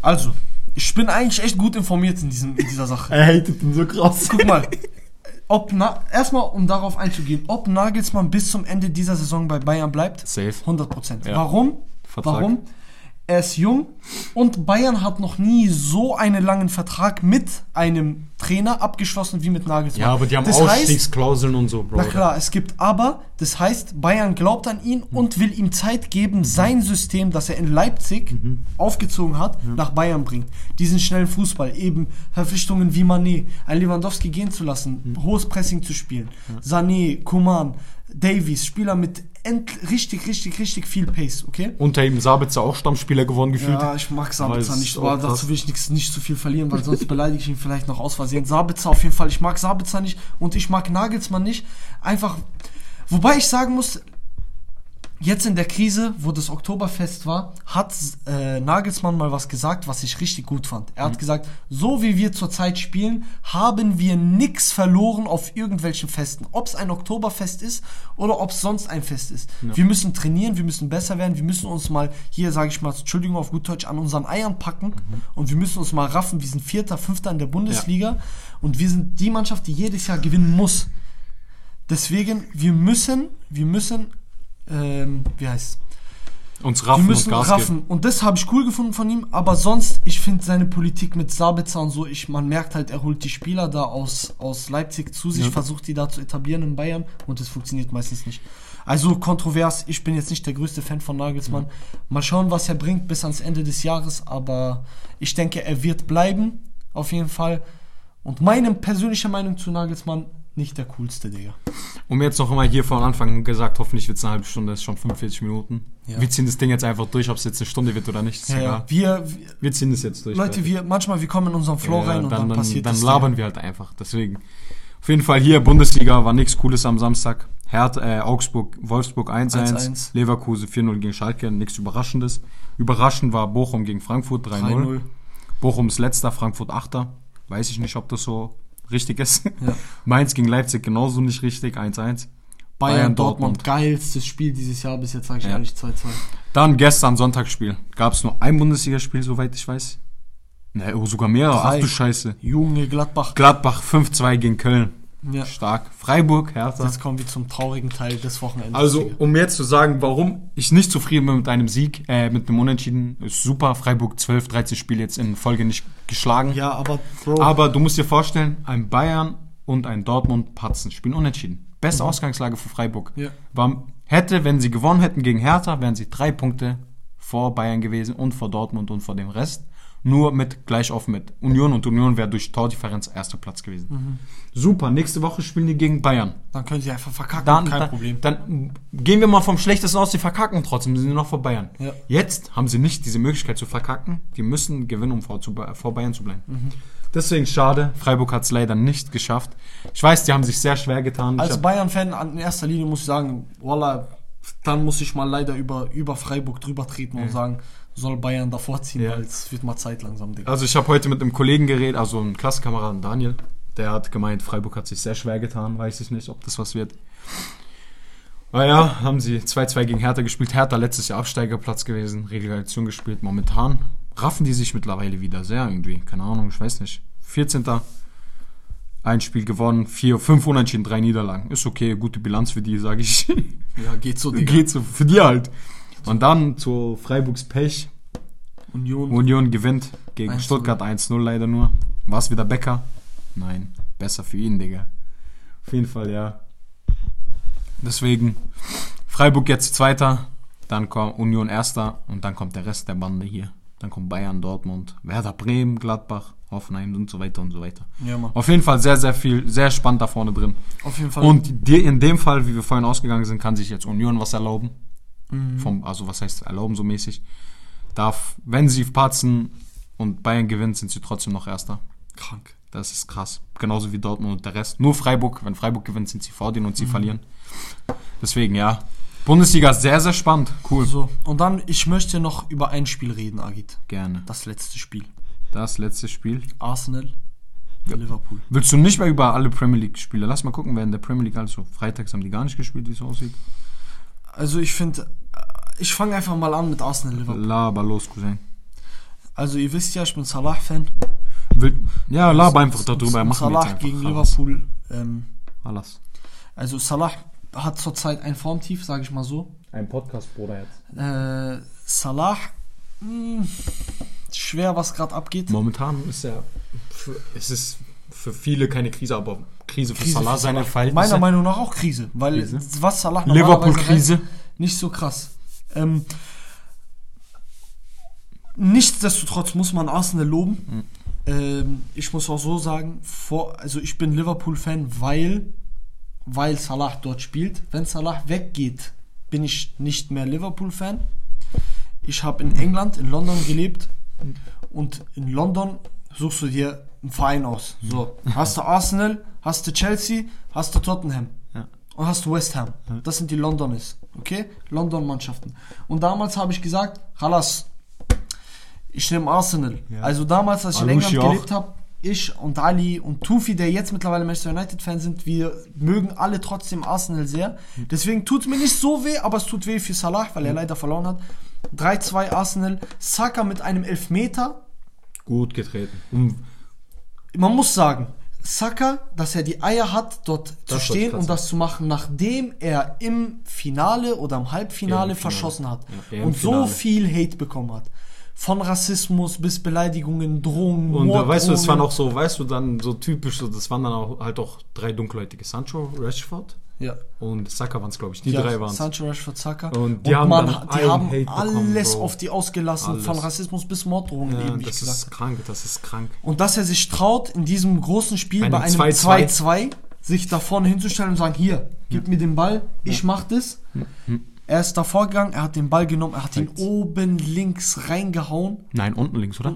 Also, ich bin eigentlich echt gut informiert in, diesem, in dieser Sache. Er hatet ihn so krass. Guck mal, ob Na erstmal um darauf einzugehen, ob Nagelsmann bis zum Ende dieser Saison bei Bayern bleibt, Safe. 100 Prozent. Ja. Warum? Vertrag. Warum? Er ist jung und Bayern hat noch nie so einen langen Vertrag mit einem Trainer abgeschlossen wie mit Nagelsmann. Ja, aber die haben das heißt, Ausstiegsklauseln und so, Bro. na klar, es gibt aber, das heißt, Bayern glaubt an ihn und will ihm Zeit geben, sein System, das er in Leipzig aufgezogen hat, nach Bayern bringt. Diesen schnellen Fußball, eben Verpflichtungen wie Mané, ein Lewandowski gehen zu lassen, hohes Pressing zu spielen, Sané, Coman, Davies, Spieler mit richtig, richtig, richtig viel Pace, okay? Unter ihm Sabitzer auch Stammspieler geworden gefühlt. Ja, ich mag Sabitzer nicht, aber dazu will ich nix, nicht zu viel verlieren, weil sonst beleidige ich ihn vielleicht noch aus Versehen. Sabitzer auf jeden Fall, ich mag Sabitzer nicht und ich mag Nagelsmann nicht. Einfach, wobei ich sagen muss, jetzt in der Krise, wo das Oktoberfest war, hat äh, Nagelsmann mal was gesagt, was ich richtig gut fand. Er hat Mhm. gesagt, so wie wir zurzeit spielen, haben wir nix verloren auf irgendwelchen Festen. Ob es ein Oktoberfest ist oder ob es sonst ein Fest ist. Wir müssen trainieren, wir müssen besser werden, wir müssen uns mal, hier sage ich mal, Entschuldigung auf gut Deutsch, an unseren Eiern packen und wir müssen uns mal raffen. Wir sind Vierter, Fünfter in der Bundesliga und wir sind die Mannschaft, die jedes Jahr gewinnen muss. Deswegen, wir müssen, wir müssen, ähm, wie heißt Uns wir raffen müssen und Gas raffen. geben. Und das habe ich cool gefunden von ihm. Aber sonst, ich finde seine Politik mit Sabitzer und so, ich, man merkt halt, er holt die Spieler da aus, aus Leipzig zu sich, Ja. versucht die da zu etablieren in Bayern und es funktioniert meistens nicht. Also kontrovers, ich bin jetzt nicht der größte Fan von Nagelsmann. Mal schauen, was er bringt bis ans Ende des Jahres, aber ich denke, er wird bleiben, auf jeden Fall. Und meine persönliche Meinung zu Nagelsmann, nicht der coolste, Digga. Und jetzt noch einmal hier von Anfang gesagt, hoffentlich wird es eine halbe Stunde, ist schon 45 Minuten. Ja. Wir ziehen das Ding jetzt einfach durch, ob es jetzt eine Stunde wird oder nicht. Ja, ja. Wir, wir, Wir ziehen das jetzt durch. Leute, wir, manchmal, wir kommen in unseren Flow rein und dann, dann, passiert dann labern wir halt einfach. Deswegen. Auf jeden Fall hier, Bundesliga war nichts Cooles am Samstag. Hertha, äh, Augsburg, Wolfsburg 1-1, 1-1. Leverkusen 4-0 gegen Schalke, nichts Überraschendes. Überraschend war Bochum gegen Frankfurt 3-0. 3-0. Bochum ist letzter, Frankfurt Achter. Weiß ich nicht, ob das so richtig ist. Ja. Mainz gegen Leipzig genauso nicht richtig, 1-1. Bayern, Dortmund, geilstes Spiel dieses Jahr bis jetzt, sage ich Ja. ehrlich, 2-2. Dann gestern Sonntagsspiel. Gab es nur ein Bundesligaspiel, soweit ich weiß. Ne, oh, sogar mehrere. Ach Drei. du Scheiße. Junge, Gladbach. Gladbach 5-2 gegen Köln. Ja. Stark. Freiburg, Hertha. Jetzt kommen wir zum traurigen Teil des Wochenendes. Also, um jetzt zu sagen, warum ich nicht zufrieden bin mit einem Sieg, äh, mit einem Unentschieden, ist super. Freiburg 12, 13 Spiele jetzt in Folge nicht geschlagen. ja, aber Bro, Aber du musst dir vorstellen, ein Bayern und ein Dortmund patzen, spielen unentschieden. Beste Ausgangslage für Freiburg. Ja. War, hätte, wenn sie gewonnen hätten gegen Hertha, wären sie drei Punkte vor Bayern gewesen und vor Dortmund und vor dem Rest. Nur mit gleich auf mit Union und Union wäre durch Tordifferenz erster Platz gewesen. Super, nächste Woche spielen die gegen Bayern. dann können sie einfach verkacken, Dann, kein dann, Problem. Dann gehen wir mal vom Schlechtesten aus, die verkacken trotzdem, sind sie noch vor Bayern. Ja. Jetzt haben sie nicht diese Möglichkeit zu verkacken, die müssen gewinnen, um vor, zu, vor Bayern zu bleiben. Deswegen schade, Freiburg hat es leider nicht geschafft. Ich weiß, die haben sich sehr schwer getan. Als Bayern-Fan an- in erster Linie muss ich sagen, voila, dann muss ich mal leider über, über Freiburg drüber treten und sagen, soll Bayern davor ziehen, Ja. weil es wird mal Zeit langsam, Digga. Also ich habe heute mit einem Kollegen geredet, also einem Klassenkameraden Daniel, der hat gemeint, Freiburg hat sich sehr schwer getan, weiß ich nicht, ob das was wird. Naja, haben sie 2-2 gegen Hertha gespielt. Hertha letztes Jahr Absteigerplatz gewesen, Relegation gespielt. Momentan raffen die sich mittlerweile wieder sehr irgendwie. Keine Ahnung, ich weiß nicht. 14. Ein Spiel gewonnen, vier, fünf Unentschieden, drei Niederlagen. Ist okay, gute Bilanz für die, sage ich. Ja, geht so, Digga. Geht so, für die halt. Und dann zu Freiburgs Pech. Union. Union gewinnt gegen 1-0. Stuttgart 1-0 leider nur. War es wieder Becker? Nein, besser für ihn, Digga. Auf jeden Fall, ja. Deswegen Freiburg jetzt Zweiter, dann kommt Union Erster und dann kommt der Rest der Bande hier. Dann kommt Bayern, Dortmund, Werder Bremen, Gladbach, Hoffenheim und so weiter und so weiter. Ja, Mann. Auf jeden Fall sehr, sehr viel, sehr spannend da vorne drin. Auf jeden Fall. Und in dem Fall, wie wir vorhin ausgegangen sind, kann sich jetzt Union was erlauben. Mhm. Vom, also was heißt erlauben so mäßig. Darf, wenn sie patzen und Bayern gewinnt, sind sie trotzdem noch Erster. krank. Das ist krass. Genauso wie Dortmund und der Rest. Nur Freiburg, wenn Freiburg gewinnt, sind sie vor denen und sie verlieren. Deswegen, ja. Bundesliga ist sehr, sehr spannend. Cool. So, und dann, ich möchte noch über ein Spiel reden, Agit. Gerne. Das letzte Spiel. Das letzte Spiel. Arsenal, Liverpool. Willst du nicht mal über alle Premier League Spiele? Lass mal gucken, wer in der Premier League alles so. Freitags haben die gar nicht gespielt, wie es aussieht. Also ich finde, ich fange einfach mal an mit Arsenal, Liverpool. Laber los, Cousin. Also ihr wisst ja, ich bin Salah-Fan. Ja, laber einfach darüber. Machen Salah einfach. gegen Alles. Liverpool. Ähm, Alles. also Salah hat zurzeit ein Formtief, sage ich mal so. Ein Podcast, Bruder, jetzt. Äh, Salah Schwer, was gerade abgeht. Momentan ist ja, für, es ist für viele keine Krise, aber Krise für Krise Salah für seine Salah. Verhältnisse. Meiner Meinung nach auch Krise, weil Krise. was Salah Liverpool-Krise. nicht so krass. Ähm, nichtsdestotrotz muss man Arsenal loben. Mhm. Ähm, ich muss auch so sagen, vor, also ich bin Liverpool-Fan, weil, weil Salah dort spielt. Wenn Salah weggeht, bin ich nicht mehr Liverpool-Fan. Ich habe in England, in London gelebt und in London suchst du dir einen Verein aus. So, hast du Arsenal, hast du Chelsea, hast du Tottenham. Und hast du West Ham. Das sind die Londoners, okay? London-Mannschaften. Und damals habe ich gesagt, Halas, ich nehme Arsenal. Ja. Also damals, als ich in England gelebt habe, ich und Ali und Tufi, der jetzt mittlerweile Manchester United-Fan sind, wir mögen alle trotzdem Arsenal sehr. Deswegen tut es mir nicht so weh, aber es tut weh für Salah, weil er leider verloren hat. 3-2 Arsenal. Saka mit einem Elfmeter. Gut getreten. Man muss sagen, Saka, dass er die Eier hat, dort Das zu stehen und das zu machen, nachdem er im Finale oder im Halbfinale Ja, im verschossen hat Ja, und so viel Hate bekommen hat. Von Rassismus bis Beleidigungen, Drohungen, und da weißt du, es waren auch so, weißt du, dann so typisch, das waren dann auch, halt auch drei dunkelhäutige. Sancho, Rashford Ja. und Saka waren es, glaube ich. Die ja, drei waren es. Sancho, Rashford, Saka. Und die haben man, die haben bekommen, alles Bro. auf die ausgelassen, Alles. von Rassismus bis Morddrohungen, Ja, eben, das ist krank, das ist krank. Und dass er sich traut, in diesem großen Spiel Bei bei einem einem 2-2 2-2 sich da vorne hinzustellen und sagen, hier, gib mir den Ball, ich mach das. Er ist davor gegangen, er hat den Ball genommen, er hat ihn Rechts. oben links reingehauen. Nein, unten links, oder?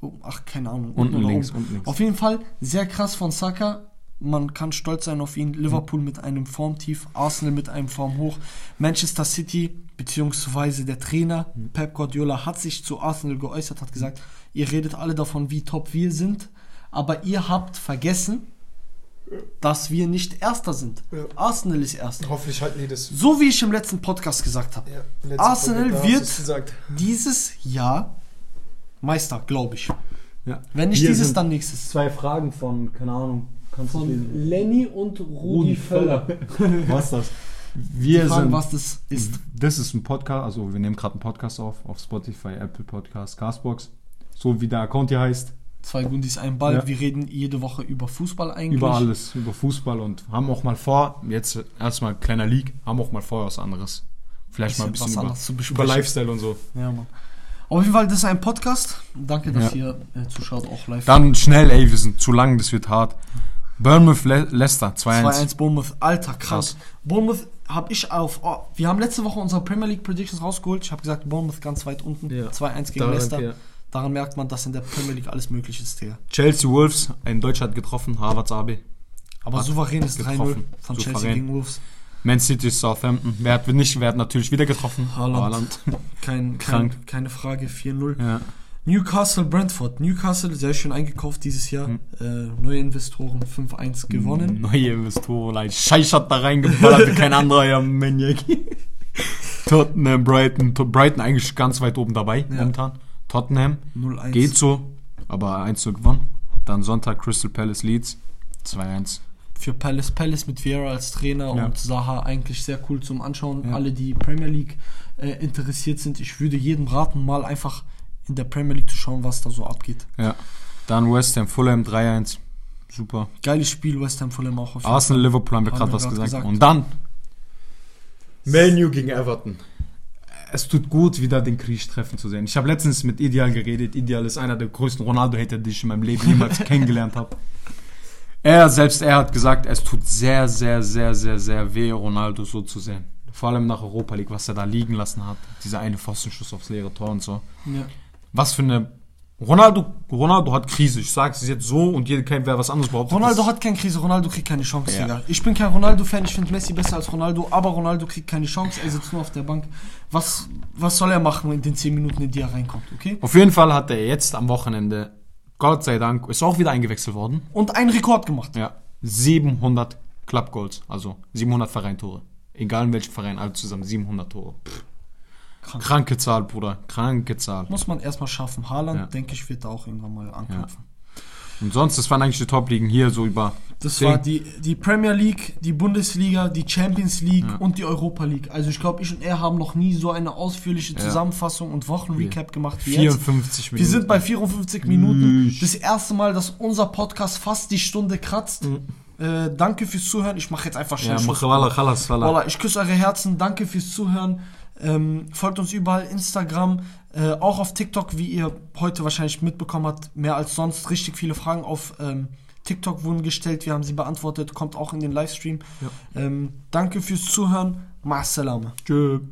Oh, ach, keine Ahnung. Unten oder links, oben. unten links. Auf jeden Fall sehr krass von Saka. Man kann stolz sein auf ihn. Mhm. Liverpool mit einem Formtief, Arsenal mit einem Formhoch, Manchester City beziehungsweise der Trainer Mhm. Pep Guardiola hat sich zu Arsenal geäußert, hat gesagt, ihr redet alle davon, wie top wir sind, aber ihr habt vergessen, dass wir nicht Erster sind. Ja. Arsenal ist Erster. Hoffentlich halten die das. So wie ich im letzten Podcast gesagt habe. Ja, Arsenal hast wird-. Dieses Jahr Meister, glaube ich. Ja. Wenn nicht Hier dieses, dann nächstes. Zwei Fragen von, keine Ahnung, kannst lesen? Lenny und Rudi Völler. Was ist das? Wir fragen, sind. was das ist. Das ist ein Podcast, also wir nehmen gerade einen Podcast auf, auf Spotify, Apple Podcast, Castbox. So wie der Account hier heißt. Zwei Gundis, ein Ball. Ja. Wir reden jede Woche über Fußball eigentlich. Über alles, über Fußball und haben auch mal vor, jetzt erstmal kleiner Leak, haben auch mal vor was anderes. Vielleicht mal ein Bisschen über, über. Lifestyle und so. Ja, Mann. Auf jeden Fall, das ist ein Podcast. Danke, dass Ja. ihr äh, zuschaut, auch live. Dann schnell, ey, wir sind zu lang, das wird hart. Bournemouth, Le Leicester, 2-1. 2-1 Bournemouth. Alter, krass. Krass. Bournemouth habe ich auf. Oh, wir haben letzte Woche unsere Premier League Predictions rausgeholt. Ich habe gesagt, Bournemouth ganz weit unten. Ja. 2-1 gegen Daran, Leicester. ja. Daran merkt man, dass in der Premier League alles möglich ist, Digga. Chelsea Wolves, ein Deutscher hat getroffen, Harvards AB. Aber Hat souveränes 3-0 getroffen. von Chelsea Souverän. gegen Wolves. Man City, Southampton. Wer hat nicht, wer hat natürlich wieder getroffen? Haaland. Kein, kein, Krank. keine Frage, 4-0. Ja. Newcastle, Brentford. Newcastle sehr schön eingekauft dieses Jahr. Hm. Äh, neue Investoren 5-1 gewonnen. Neue Investoren, ein Scheiß hat da reingeballert wie kein anderer ja, Maniac. Tottenham, Brighton, To- Brighton eigentlich ganz weit oben dabei momentan. Tottenham 0-1. geht so, aber 1 zu gewonnen. Dann Sonntag Crystal Palace Leeds 2-1. Für Palace. Palace mit Vieira als Trainer Ja. und Saha eigentlich sehr cool zum Anschauen. Ja. Alle, die Premier League äh, interessiert sind. Ich würde jedem raten, mal einfach in der Premier League zu schauen, was da so abgeht. Ja. Dann West Ham Fulham 3-1. Super. Geiles Spiel, West Ham Fulham auch auf jeden Arsenal Liverpool haben wir gerade was gesagt. gesagt. Und dann Menu gegen Everton. Es tut gut, wieder den Krieg treffen zu sehen. Ich habe letztens mit Ideal geredet. Ideal ist einer der größten Ronaldo-Hater, die ich in meinem Leben jemals kennengelernt habe. Er, selbst er hat gesagt, es tut sehr, sehr, sehr, sehr, sehr weh, Ronaldo so zu sehen. Vor allem nach Europa League, was er da liegen lassen hat. Dieser eine Pfostenschuss aufs leere Tor und so. Ja. Was für eine... Ronaldo, Ronaldo hat Krise. Ich sage es jetzt so und jeder kennt, wer was anderes behauptet. Ronaldo hat keine Krise, Ronaldo kriegt keine Chance, Ja. Digga. Ich bin kein Ronaldo-Fan, ich finde Messi besser als Ronaldo, aber Ronaldo kriegt keine Chance, er sitzt nur auf der Bank. Was, was soll er machen in den 10 Minuten, in die er reinkommt, okay? Auf jeden Fall hat er jetzt am Wochenende, Gott sei Dank, ist auch wieder eingewechselt worden. Und einen Rekord gemacht. Ja. 700 Club Goals, also 700 Vereintore. Egal in welchem Verein, alle zusammen 700 Tore. Pff. Krank. Kranke Zahl, Bruder, kranke Zahl. Muss man erstmal schaffen. Haaland, Ja. denke ich, wird da auch irgendwann mal anknüpfen. Und sonst, das waren eigentlich die Top-Ligen hier so über. Das Ding. war die, die Premier League, die Bundesliga, die Champions League und die Europa League. Also ich glaube, ich und er haben noch nie so eine ausführliche Zusammenfassung und Wochenrecap gemacht wie jetzt. 54 Wir Minuten. sind bei 54 Minuten. Nicht. Das erste Mal, dass unser Podcast fast die Stunde kratzt. Äh, danke fürs Zuhören. Ich mache jetzt einfach schnell Ja, mach Khalas, ich küsse eure Herzen. Danke fürs Zuhören. Ähm, folgt uns überall, Instagram, äh, auch auf TikTok, wie ihr heute wahrscheinlich mitbekommen habt, mehr als sonst. Richtig viele Fragen auf ähm, TikTok wurden gestellt, wir haben sie beantwortet, kommt auch in den Livestream. Ähm, danke fürs Zuhören. Ma salama. Tschö.